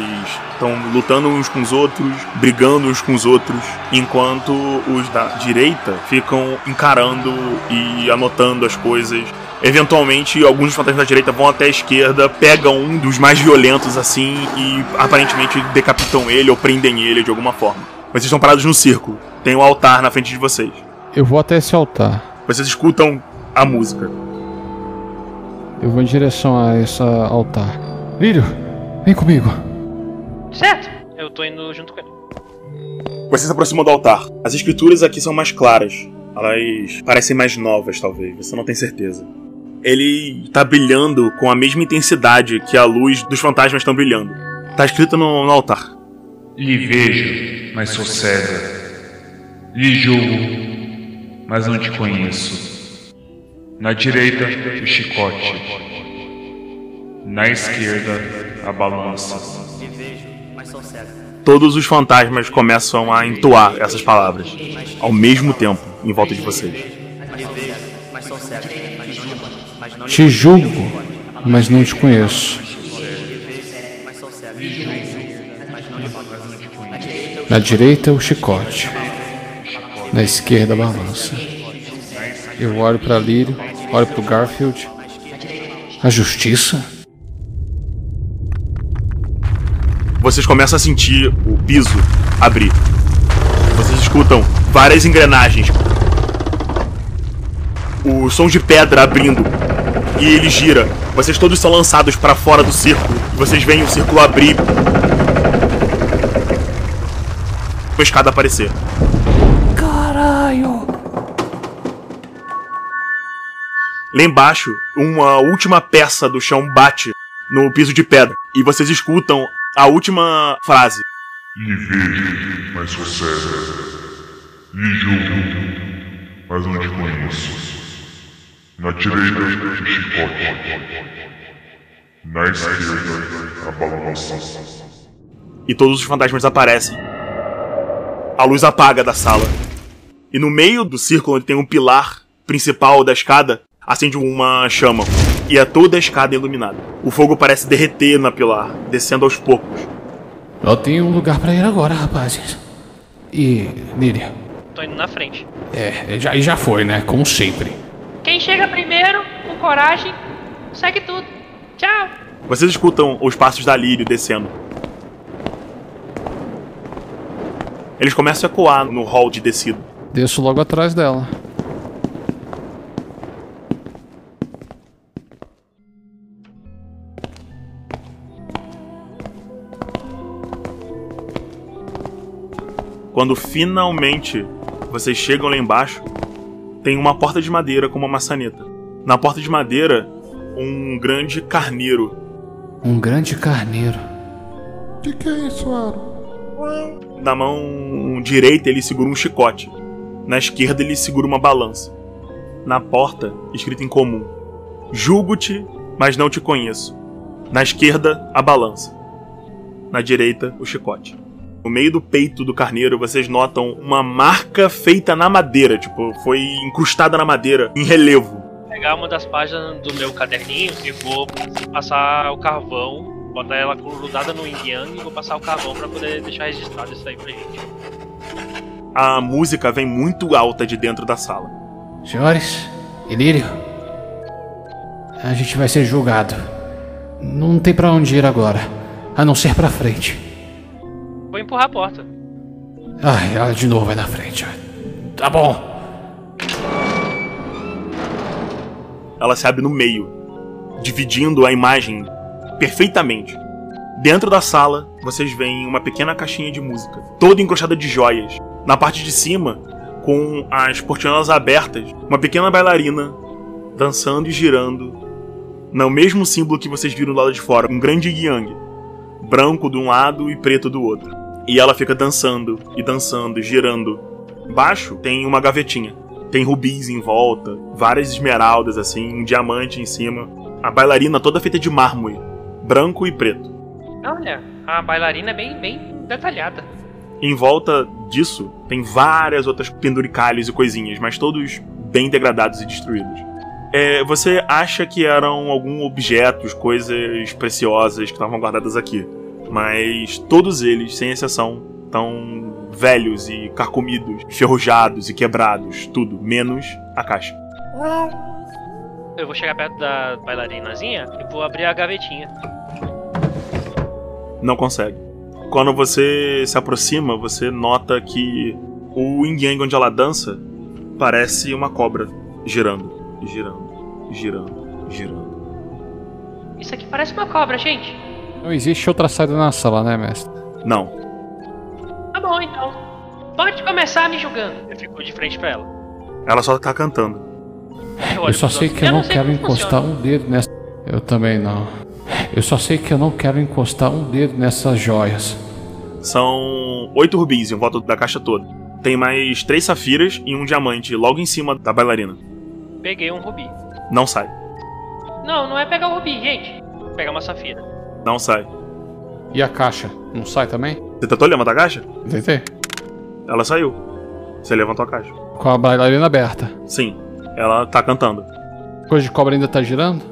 estão lutando uns com os outros, brigando uns com os outros, enquanto os da direita ficam encarando e anotando as coisas. Eventualmente, alguns fantasmas da direita vão até a esquerda, pegam um dos mais violentos assim e aparentemente decapitam ele ou prendem ele de alguma forma. Vocês estão parados no círculo. Tem um altar na frente de vocês. Eu vou até esse altar. Vocês escutam a música. Eu vou em direção a esse altar. Lírio, vem comigo. Certo, eu tô indo junto com ele. Vocês se aproximam do altar. As escrituras aqui são mais claras. Elas parecem mais novas, talvez. Você não tem certeza. Ele tá brilhando com a mesma intensidade que a luz dos fantasmas estão brilhando. Tá escrito no, no altar. Lhe vejo, mas sou cega. Lhe julgo, mas não te conheço. Na direita, o chicote. Na esquerda, a balança. Todos os fantasmas começam a entoar essas palavras ao mesmo tempo em volta de vocês. Te julgo, mas não te conheço. Na direita, o chicote. Na esquerda, balança. Eu olho para Lírio, olho para o Garfield. A justiça? Vocês começam a sentir o piso abrir. Vocês escutam várias engrenagens. O som de pedra abrindo. E ele gira. Vocês todos são lançados para fora do círculo. Vocês veem o círculo abrir. Uma escada aparecer. Lá embaixo, uma última peça do chão bate no piso de pedra. E vocês escutam a última frase. Lhe vejo, mas sou cego. Lhe julgo, mas não te conheço. Na direita, o chicote. Na esquerda, a balança. E todos os fantasmas aparecem. A luz apaga da sala. E no meio do círculo onde tem um pilar principal da escada, acende uma chama. E é toda a escada iluminada. O fogo parece derreter na pilar, descendo aos poucos. Eu tenho um lugar para ir agora, rapazes. E, Líria? Tô indo na frente. É, já, e já foi, né? Como sempre. Quem chega primeiro, com coragem, segue tudo. Tchau. Vocês escutam os passos da Lírio descendo. Eles começam a ecoar no hall de descida. Desço logo atrás dela. Quando finalmente vocês chegam lá embaixo, tem uma porta de madeira com uma maçaneta. Na porta de madeira, um grande carneiro. Um grande carneiro. O que, que é isso, Aro? Na mão direita ele segura um chicote. Na esquerda ele segura uma balança. Na porta, escrito em comum: Julgo-te, mas não te conheço. Na esquerda, a balança. Na direita, o chicote. No meio do peito do carneiro, vocês notam uma marca feita na madeira, tipo, foi incrustada na madeira, em relevo. Vou pegar uma das páginas do meu caderninho e vou passar o carvão, botar ela grudada no yin yang e vou passar o carvão pra poder deixar registrado isso aí pra gente. A música vem muito alta de dentro da sala. Senhores, Ilírio, a gente vai ser julgado. Não tem pra onde ir agora, a não ser pra frente. Vou empurrar a porta. Ai, ela de novo vai na frente. Tá bom. Ela se abre no meio, dividindo a imagem perfeitamente. Dentro da sala, vocês veem uma pequena caixinha de música, toda encrustada de joias. Na parte de cima, com as portinholas abertas, uma pequena bailarina dançando e girando no mesmo símbolo que vocês viram do lado de fora, um grande yang, branco de um lado e preto do outro. E ela fica dançando e dançando e girando. Embaixo tem uma gavetinha. Tem rubis em volta, várias esmeraldas assim, um diamante em cima. A bailarina toda feita de mármore, branco e preto. Olha, a bailarina é bem, bem detalhada. Em volta disso tem várias outras penduricalhos e coisinhas, mas todos bem degradados e destruídos. É, você acha que eram alguns objetos, coisas preciosas que estavam guardadas aqui, mas todos eles, sem exceção, estão velhos e carcomidos, ferrujados e quebrados, tudo, menos a caixa. Eu vou chegar perto da bailarinazinha e vou abrir a gavetinha. Não consegue. Quando você se aproxima, você nota que o yin onde ela dança parece uma cobra girando, girando, girando, girando. Isso aqui parece uma cobra, gente. Não existe outra saída na sala, né, mestre? Não. Tá bom, então. Pode começar me julgando. Eu fico de frente pra ela. Ela só tá cantando. Eu só sei que eu não quero encostar um dedo nessa. Eu também não. Eu só sei que eu não quero encostar um dedo nessas joias. São oito rubins em volta da caixa toda. Tem mais três safiras e um diamante logo em cima da bailarina. Peguei um rubi. Não sai. Não, não é pegar o rubi, gente. pegar uma safira. Não sai. E a caixa? Não sai também? Você tentou levantar a caixa? Tentei. Ela saiu. Você levantou a caixa. Com a bailarina aberta. Sim. Ela tá cantando. Coisa de cobra ainda tá girando?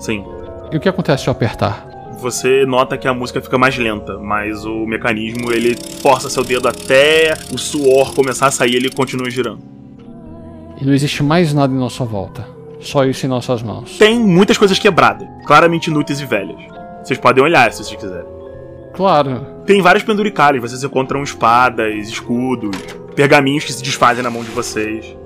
Sim. E o que acontece se eu apertar? Você nota que a música fica mais lenta, mas o mecanismo ele força seu dedo até o suor começar a sair, ele continua girando. E não existe mais nada em nossa volta. Só isso em nossas mãos. Tem muitas coisas quebradas, claramente inúteis e velhas. Vocês podem olhar se vocês quiserem. Claro. Tem vários penduricalhos, vocês encontram espadas, escudos, pergaminhos que se desfazem na mão de vocês.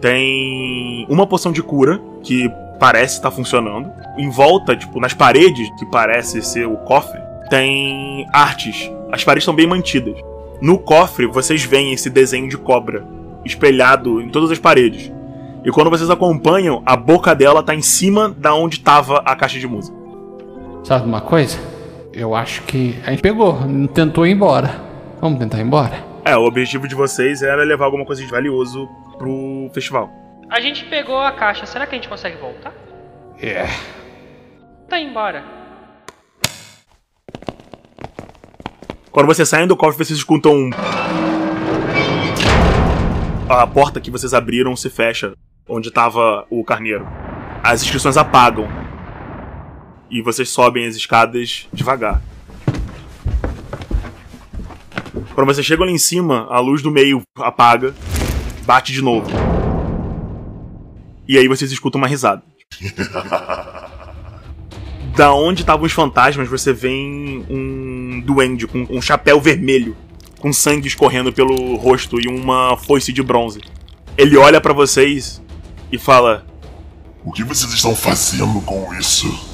Tem uma poção de cura que parece estar funcionando. Em volta, tipo, nas paredes, que parece ser o cofre, tem artes. As paredes estão bem mantidas. No cofre, vocês veem esse desenho de cobra espelhado em todas as paredes. E quando vocês acompanham, a boca dela tá em cima da onde tava a caixa de música. Sabe uma coisa? Eu acho que a gente pegou, tentou ir embora. Vamos tentar ir embora? É, o objetivo de vocês era levar alguma coisa de valioso pro festival. A gente pegou a caixa, será que a gente consegue voltar? É. Tá embora. Quando vocês saem do cofre, vocês escutam um. A porta que vocês abriram se fecha, onde tava o carneiro. As inscrições apagam. E vocês sobem as escadas devagar. Quando vocês chegam lá em cima, a luz do meio apaga, bate de novo. E aí vocês escutam uma risada. da onde estavam os fantasmas, você vê um duende com um chapéu vermelho, com sangue escorrendo pelo rosto e uma foice de bronze. Ele olha para vocês e fala: O que vocês estão fazendo com isso?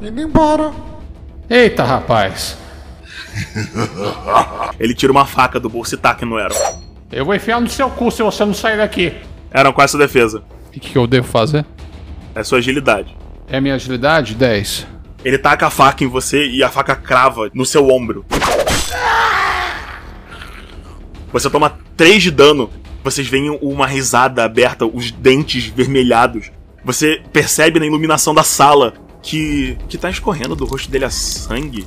Indo embora. Eita, rapaz. Ele tira uma faca do bolso e taca no Aaron. Eu vou enfiar no seu cu se você não sair daqui. Aaron, qual é a sua defesa? O que, que eu devo fazer? É sua agilidade. É minha agilidade? 10. Ele taca a faca em você e a faca crava no seu ombro. Você toma 3 de dano. Vocês veem uma risada aberta, os dentes vermelhados. Você percebe na iluminação da sala que. que tá escorrendo do rosto dele a sangue.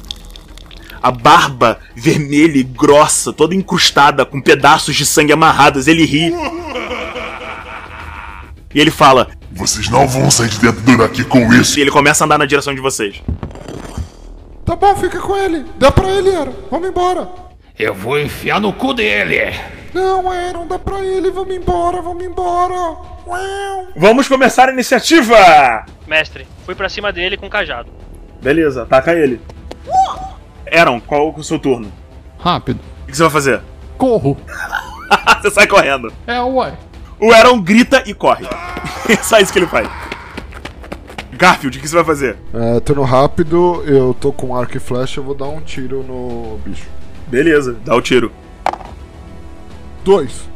A barba vermelha e grossa, toda encrustada, com pedaços de sangue amarrados. Ele ri. E ele fala: Vocês não vão sair de dentro daqui com isso. E ele começa a andar na direção de vocês. Tá bom, fica com ele. Dá pra ele, Aaron. Vamos embora. Eu vou enfiar no cu dele. Não, Aaron, dá pra ele. Vamos embora, vamos embora. Uau. Vamos começar a iniciativa! Mestre, fui pra cima dele com o cajado. Beleza, ataca ele. Aaron, qual é o seu turno? Rápido. O que você vai fazer? Corro. você sai correndo. É, ué. O Aaron grita e corre. É só isso que ele faz. Garfield, o que você vai fazer? É, turno rápido, eu tô com arco e flecha, eu vou dar um tiro no bicho. Beleza, dá o tiro. Dois.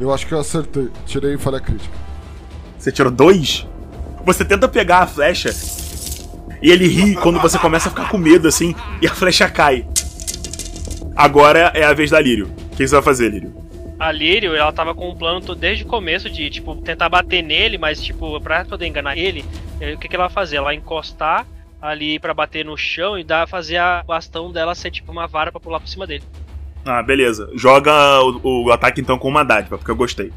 Eu acho que eu acertei. Tirei falha crítica. Você tirou dois? Você tenta pegar a flecha e ele ri quando você começa a ficar com medo assim e a flecha cai. Agora é a vez da Lírio. O que você vai fazer, Lírio? A Lírio, ela tava com um plano todo- desde o começo de, tipo, tentar bater nele, mas, tipo, pra poder enganar ele, eh, o que, que ela vai fazer? Ela vai encostar ali pra bater no chão e dar, fazer a bastão dela ser, tipo, uma vara pra pular por cima dele. Ah, beleza. Joga o, o ataque então com uma dádiva, porque eu gostei.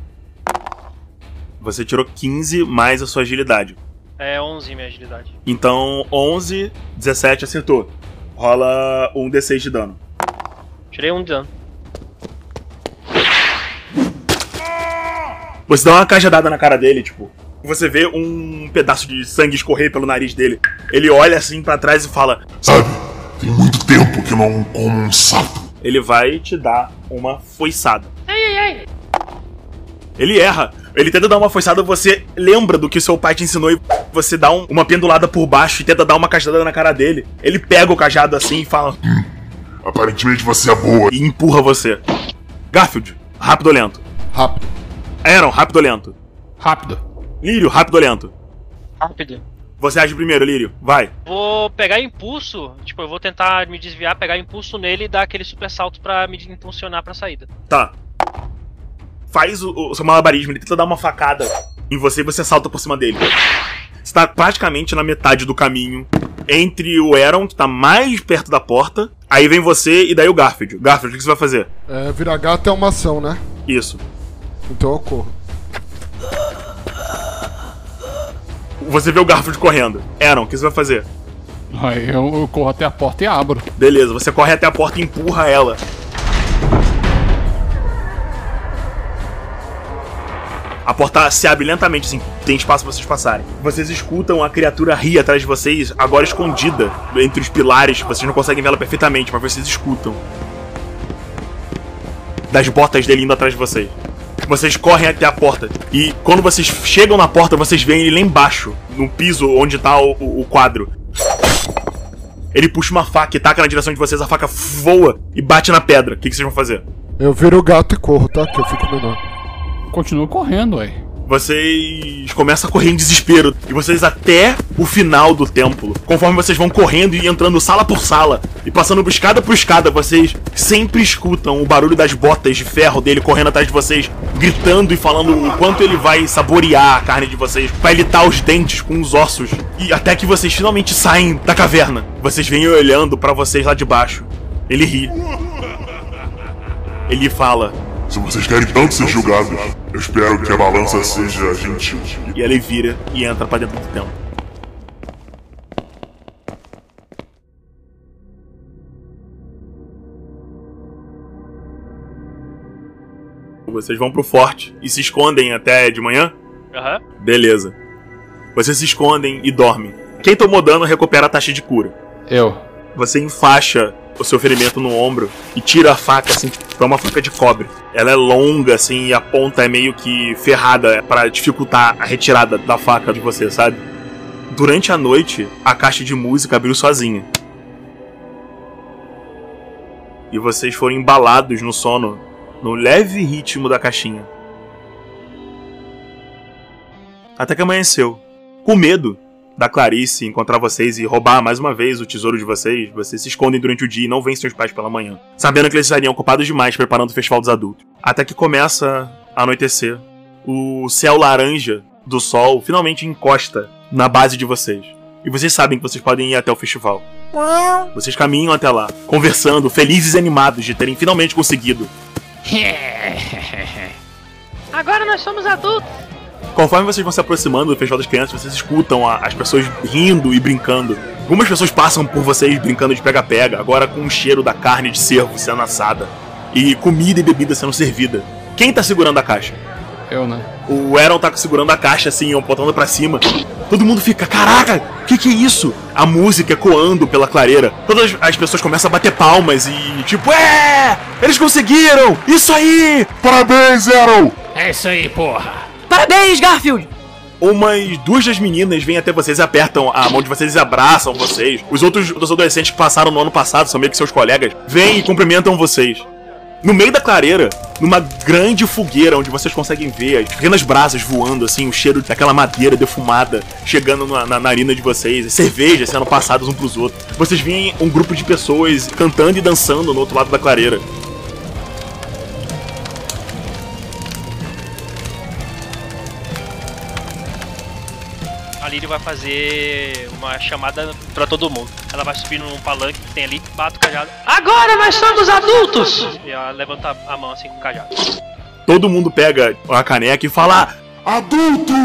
Você tirou 15 mais a sua agilidade. É 11 minha agilidade. Então 11, 17 acertou. Rola um D6 de dano. Tirei um de dano. Você dá uma cajadada na cara dele, tipo. Você vê um pedaço de sangue escorrer pelo nariz dele. Ele olha assim pra trás e fala: Sabe, tem muito tempo que eu não como um sapo. Ele vai te dar uma foiçada. Ai, ai, ai. Ele erra. Ele tenta dar uma foiçada, você lembra do que seu pai te ensinou e você dá um- uma pendulada por baixo e tenta dar uma cajadada na cara dele. Ele pega o cajado assim e fala. Aparentemente você é boa. E empurra você. Garfield, rápido ou lento? Rápido. Aaron, rápido ou lento? Rápido. Lírio, rápido ou lento? Rápido. Você age primeiro, Lírio. Vai. Vou pegar impulso, tipo, eu vou tentar me desviar, pegar impulso nele e dar aquele super salto pra me impulsionar pra saída. Tá. Faz o, o seu malabarismo, ele tenta dar uma facada em você e você salta por cima dele. Você tá praticamente na metade do caminho entre o Aaron, que tá mais perto da porta, aí vem você e daí o Garfield. Garfield, o que você vai fazer? É, virar gato é uma ação, né? Isso. Então eu corro. Você vê o Garfield correndo. Aaron, o que você vai fazer? Aí eu, eu corro até a porta e abro. Beleza, você corre até a porta e empurra ela. A porta se abre lentamente, assim, tem espaço pra vocês passarem. Vocês escutam a criatura rir atrás de vocês, agora escondida entre os pilares. Vocês não conseguem vê-la perfeitamente, mas vocês escutam. Das botas dele indo atrás de vocês. Vocês correm até a porta. E quando vocês chegam na porta, vocês veem ele lá embaixo, no piso onde tá o, o- o quadro. Ele puxa uma faca e taca na direção de vocês, a faca voa e bate na pedra. O que, que vocês vão fazer? Eu viro o gato e corro, tá? Que eu fico menor. Continuo correndo, ué. Vocês começam a correr em desespero. E vocês até o final do templo. Conforme vocês vão correndo e entrando sala por sala. E passando por escada por escada, vocês sempre escutam o barulho das botas de ferro dele correndo atrás de vocês. Gritando e falando o quanto ele vai saborear a carne de vocês. Vai litar os dentes com os ossos. E até que vocês finalmente saem da caverna. Vocês vêm olhando pra vocês lá de baixo. Ele ri. Ele fala. Se vocês querem tanto ser julgados, eu espero que a balança seja gentil. E ele vira e entra pra dentro do templo. Vocês vão pro forte e se escondem até de manhã? Aham. Beleza. Vocês se escondem e dormem. Quem tomou dano recupera a taxa de cura. Eu. Você enfaixa o seu ferimento no ombro e tira a faca, assim, tipo, é uma faca de cobre. Ela é longa, assim, e a ponta é meio que ferrada para dificultar a retirada da faca de você, sabe? Durante a noite, a caixa de música abriu sozinha. E vocês foram embalados no sono, no leve ritmo da caixinha. Até que amanheceu. Com medo da Clarice encontrar vocês e roubar mais uma vez o tesouro de vocês, vocês se escondem durante o dia e não veem seus pais pela manhã, sabendo que eles estariam ocupados demais preparando o festival dos adultos. Até que começa a anoitecer. O céu laranja do sol finalmente encosta na base de vocês. E vocês sabem que vocês podem ir até o festival. Vocês caminham até lá, conversando, felizes e animados de terem finalmente conseguido. Agora nós somos adultos. Conforme vocês vão se aproximando do Festival das Crianças, vocês escutam a- as pessoas rindo e brincando. Algumas pessoas passam por vocês brincando de pega-pega, agora com o cheiro da carne de cervo sendo assada. E comida e bebida sendo servida. Quem tá segurando a caixa? Eu, né? O Aaron tá segurando a caixa assim, apontando pra cima. Todo mundo fica, caraca, o que, que é isso? A música ecoando pela clareira. Todas as pessoas começam a bater palmas e tipo, é! Eles conseguiram! Isso aí! Parabéns, Aaron! É isso aí, porra. Parabéns, Garfield! Umas duas das meninas vêm até vocês e apertam a mão de vocês e abraçam vocês. Os outros dos adolescentes que passaram no ano passado, são meio que seus colegas, vêm e cumprimentam vocês. No meio da clareira, numa grande fogueira onde vocês conseguem ver as pequenas brasas voando, assim, o cheiro daquela madeira defumada chegando na, na narina de vocês, as cervejas sendo passadas um pros outros. Vocês veem um grupo de pessoas cantando e dançando no outro lado da clareira. Lily vai fazer uma chamada pra todo mundo. Ela vai subir num palanque que tem ali, bate o cajado. Agora nós somos adultos. E ela levanta a mão assim com o cajado. Todo mundo pega a caneca e fala: Adultos!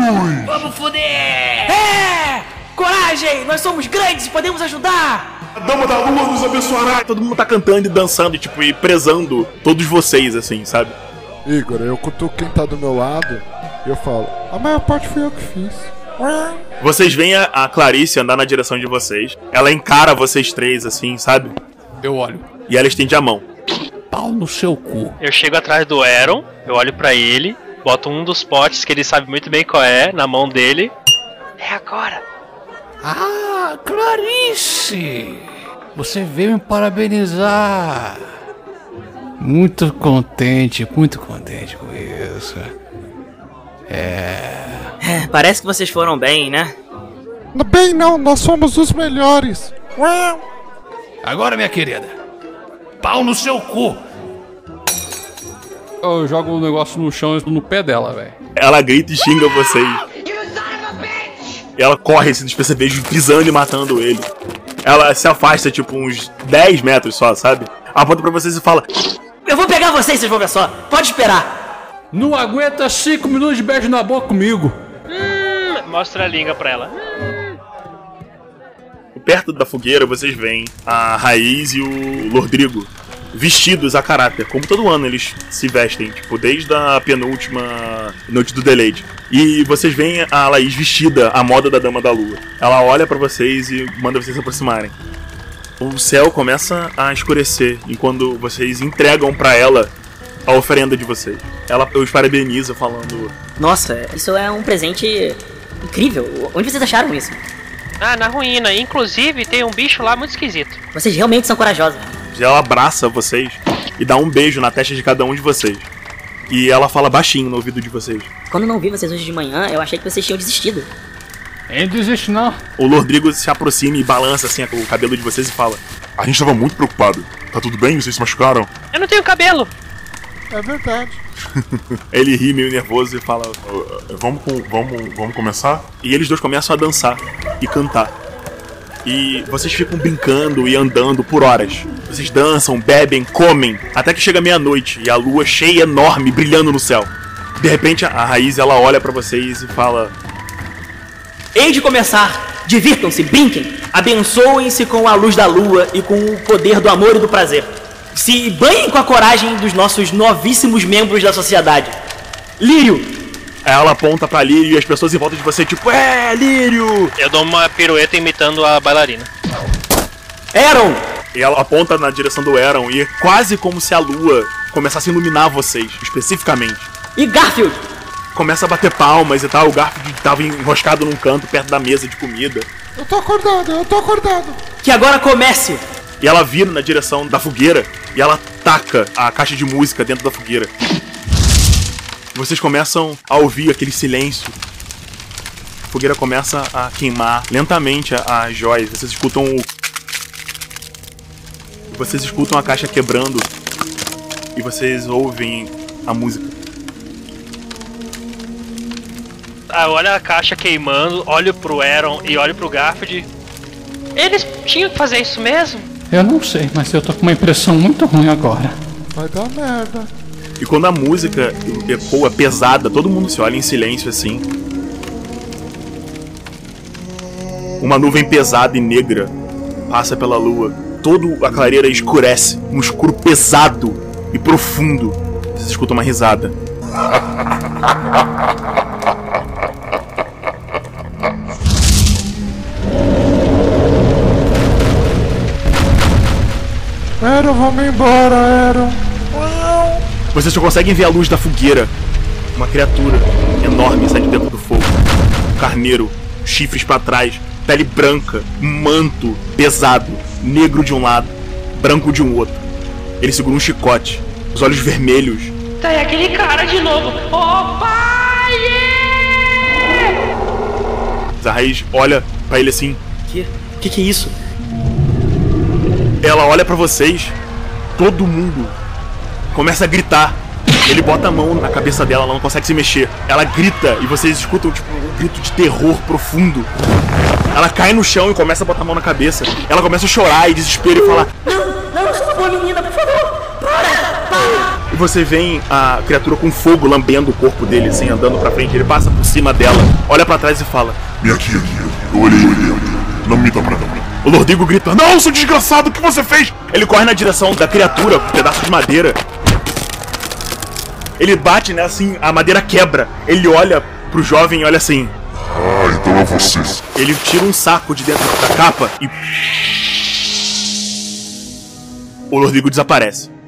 Vamos foder! É! Coragem! Nós somos grandes e podemos ajudar! A Dama da Lua nos abençoará! Todo mundo tá cantando e dançando, e, tipo, e prezando todos vocês, assim, sabe? Igor, eu cutuco quem tá do meu lado e eu falo, a maior parte fui eu que fiz. Vocês veem a, a Clarice andar na direção de vocês. Ela encara vocês três, assim, sabe? Eu olho. E ela estende a mão. Pau no seu cu. Eu chego atrás do Aaron, eu olho pra ele, boto um dos potes que ele sabe muito bem qual é, na mão dele. É agora. Ah, Clarice! Você veio me parabenizar. Muito contente, muito contente com isso. É. Parece que vocês foram bem, né? Bem, não, nós somos os melhores. Agora, minha querida, pau no seu cu. Eu jogo o negócio no chão no pé dela, velho. Ela grita e xinga vocês. E ela corre assim, despercebido, pisando e matando ele. Ela se afasta, tipo, uns 10 metros só, sabe? Aponta pra vocês e fala: Eu vou pegar vocês, vocês vão ver só. Pode esperar. Não aguenta 5 minutos de beijo na boca comigo. Hum, mostra a língua pra ela. Perto da fogueira vocês veem a Raiz e o Lordrigo vestidos a caráter, como todo ano eles se vestem, tipo, desde a penúltima noite do Delayed. E vocês veem a Laís vestida à moda da Dama da Lua. Ela olha pra vocês e manda vocês se aproximarem. O céu começa a escurecer enquanto vocês entregam pra ela a oferenda de vocês. Ela os parabeniza falando: Nossa, isso é um presente incrível. Onde vocês acharam isso? Ah, na ruína. Inclusive, tem um bicho lá muito esquisito. Vocês realmente são corajosos. Ela abraça vocês e dá um beijo na testa de cada um de vocês. E ela fala baixinho no ouvido de vocês. Quando não vi vocês hoje de manhã, eu achei que vocês tinham desistido. Ele desiste não. O Lordrigo se aproxima e balança assim o cabelo de vocês e fala: A gente tava muito preocupado. Tá tudo bem? Vocês se machucaram? Eu não tenho cabelo. É verdade. Ele ri meio nervoso e fala: Vamos, com- vamos, vamos começar? E eles dois começam a dançar e cantar. E vocês ficam brincando e andando por horas. Vocês dançam, bebem, comem, até que chega meia-noite e a lua cheia, enorme, brilhando no céu. De repente a Raiz ela olha pra vocês e fala: Hei de começar. Divirtam-se, brinquem, abençoem-se com a luz da lua e com o poder do amor e do prazer. Se banhem com a coragem dos nossos novíssimos membros da sociedade. Lírio, Aí ela aponta pra Lírio e as pessoas em volta de você, tipo, é, Lírio! Eu dou uma pirueta imitando a bailarina. Eron! E ela aponta na direção do Eron e é quase como se a lua começasse a iluminar vocês, especificamente. E Garfield! Começa a bater palmas e tal, o Garfield tava enroscado num canto perto da mesa de comida. Eu tô acordado, eu tô acordado. Que agora comece! E ela vira na direção da fogueira e ela taca a caixa de música dentro da fogueira. Vocês começam a ouvir aquele silêncio. A fogueira começa a queimar lentamente as joias. Vocês escutam o. Vocês escutam a caixa quebrando. E vocês ouvem a música. Ah, olha a caixa queimando, olho pro Aaron e olho pro Garfield. Eles tinham que fazer isso mesmo? Eu não sei, mas eu tô com uma impressão muito ruim agora. Vai dar merda. E quando a música ecoa pesada, todo mundo se olha em silêncio assim. Uma nuvem pesada e negra passa pela lua. Toda a clareira escurece, um escuro pesado e profundo. Vocês escutam uma risada. Aaron, vamos embora. Vocês só conseguem ver a luz da fogueira. Uma criatura enorme sai de dentro do fogo. Um carneiro, chifres pra trás, pele branca, manto pesado, negro de um lado, branco de um outro. Ele segura um chicote, os olhos vermelhos. Tá aí aquele cara de novo. Ô pai! A raiz olha pra ele assim. Que? Que que é isso? Ela olha pra vocês, todo mundo começa a gritar. Ele bota a mão na cabeça dela, ela não consegue se mexer. Ela grita e vocês escutam tipo um grito de terror profundo. Ela cai no chão e começa a botar a mão na cabeça. Ela começa a chorar e desespero e falar: Não, por favor, menina, por favor! Para! Para! E você vem a criatura com fogo lambendo o corpo dele, assim, andando pra frente. Ele passa por cima dela, olha pra trás e fala: Vem aqui, aqui. Eu olhei, eu olhei. Não me dá pra não. O Lordigo grita: Não, seu desgraçado, o que você fez? Ele corre na direção da criatura, com um pedaço de madeira. Ele bate, né, assim, a madeira quebra. Ele olha pro jovem e olha assim. Ah, então é vocês. Ele tira um saco de dentro da capa e. O Lordigo desaparece.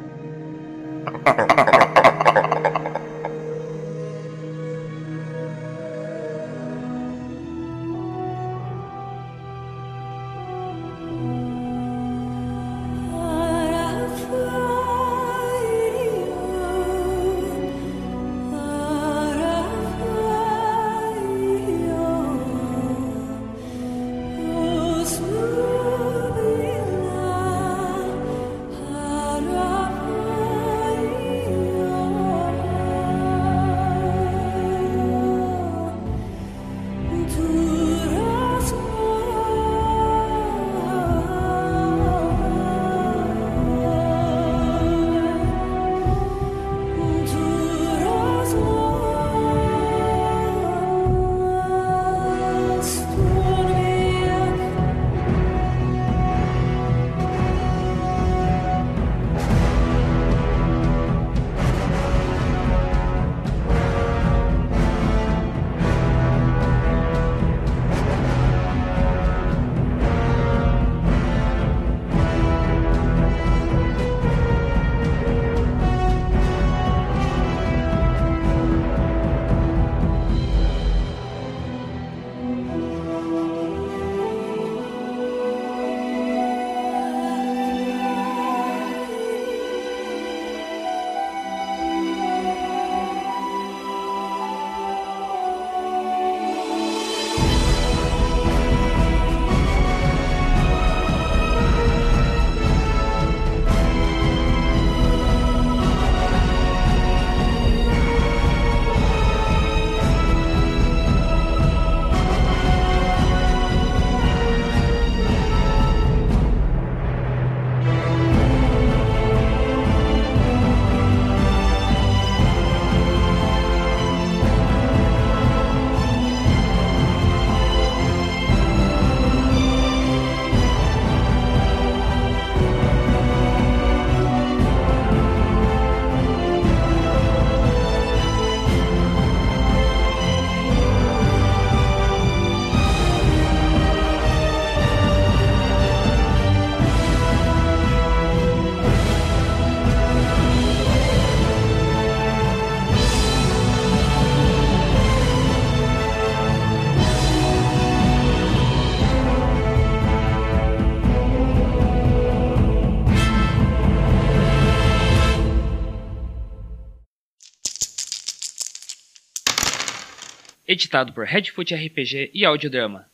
Editado por Redfoot RPG e Audiodrama.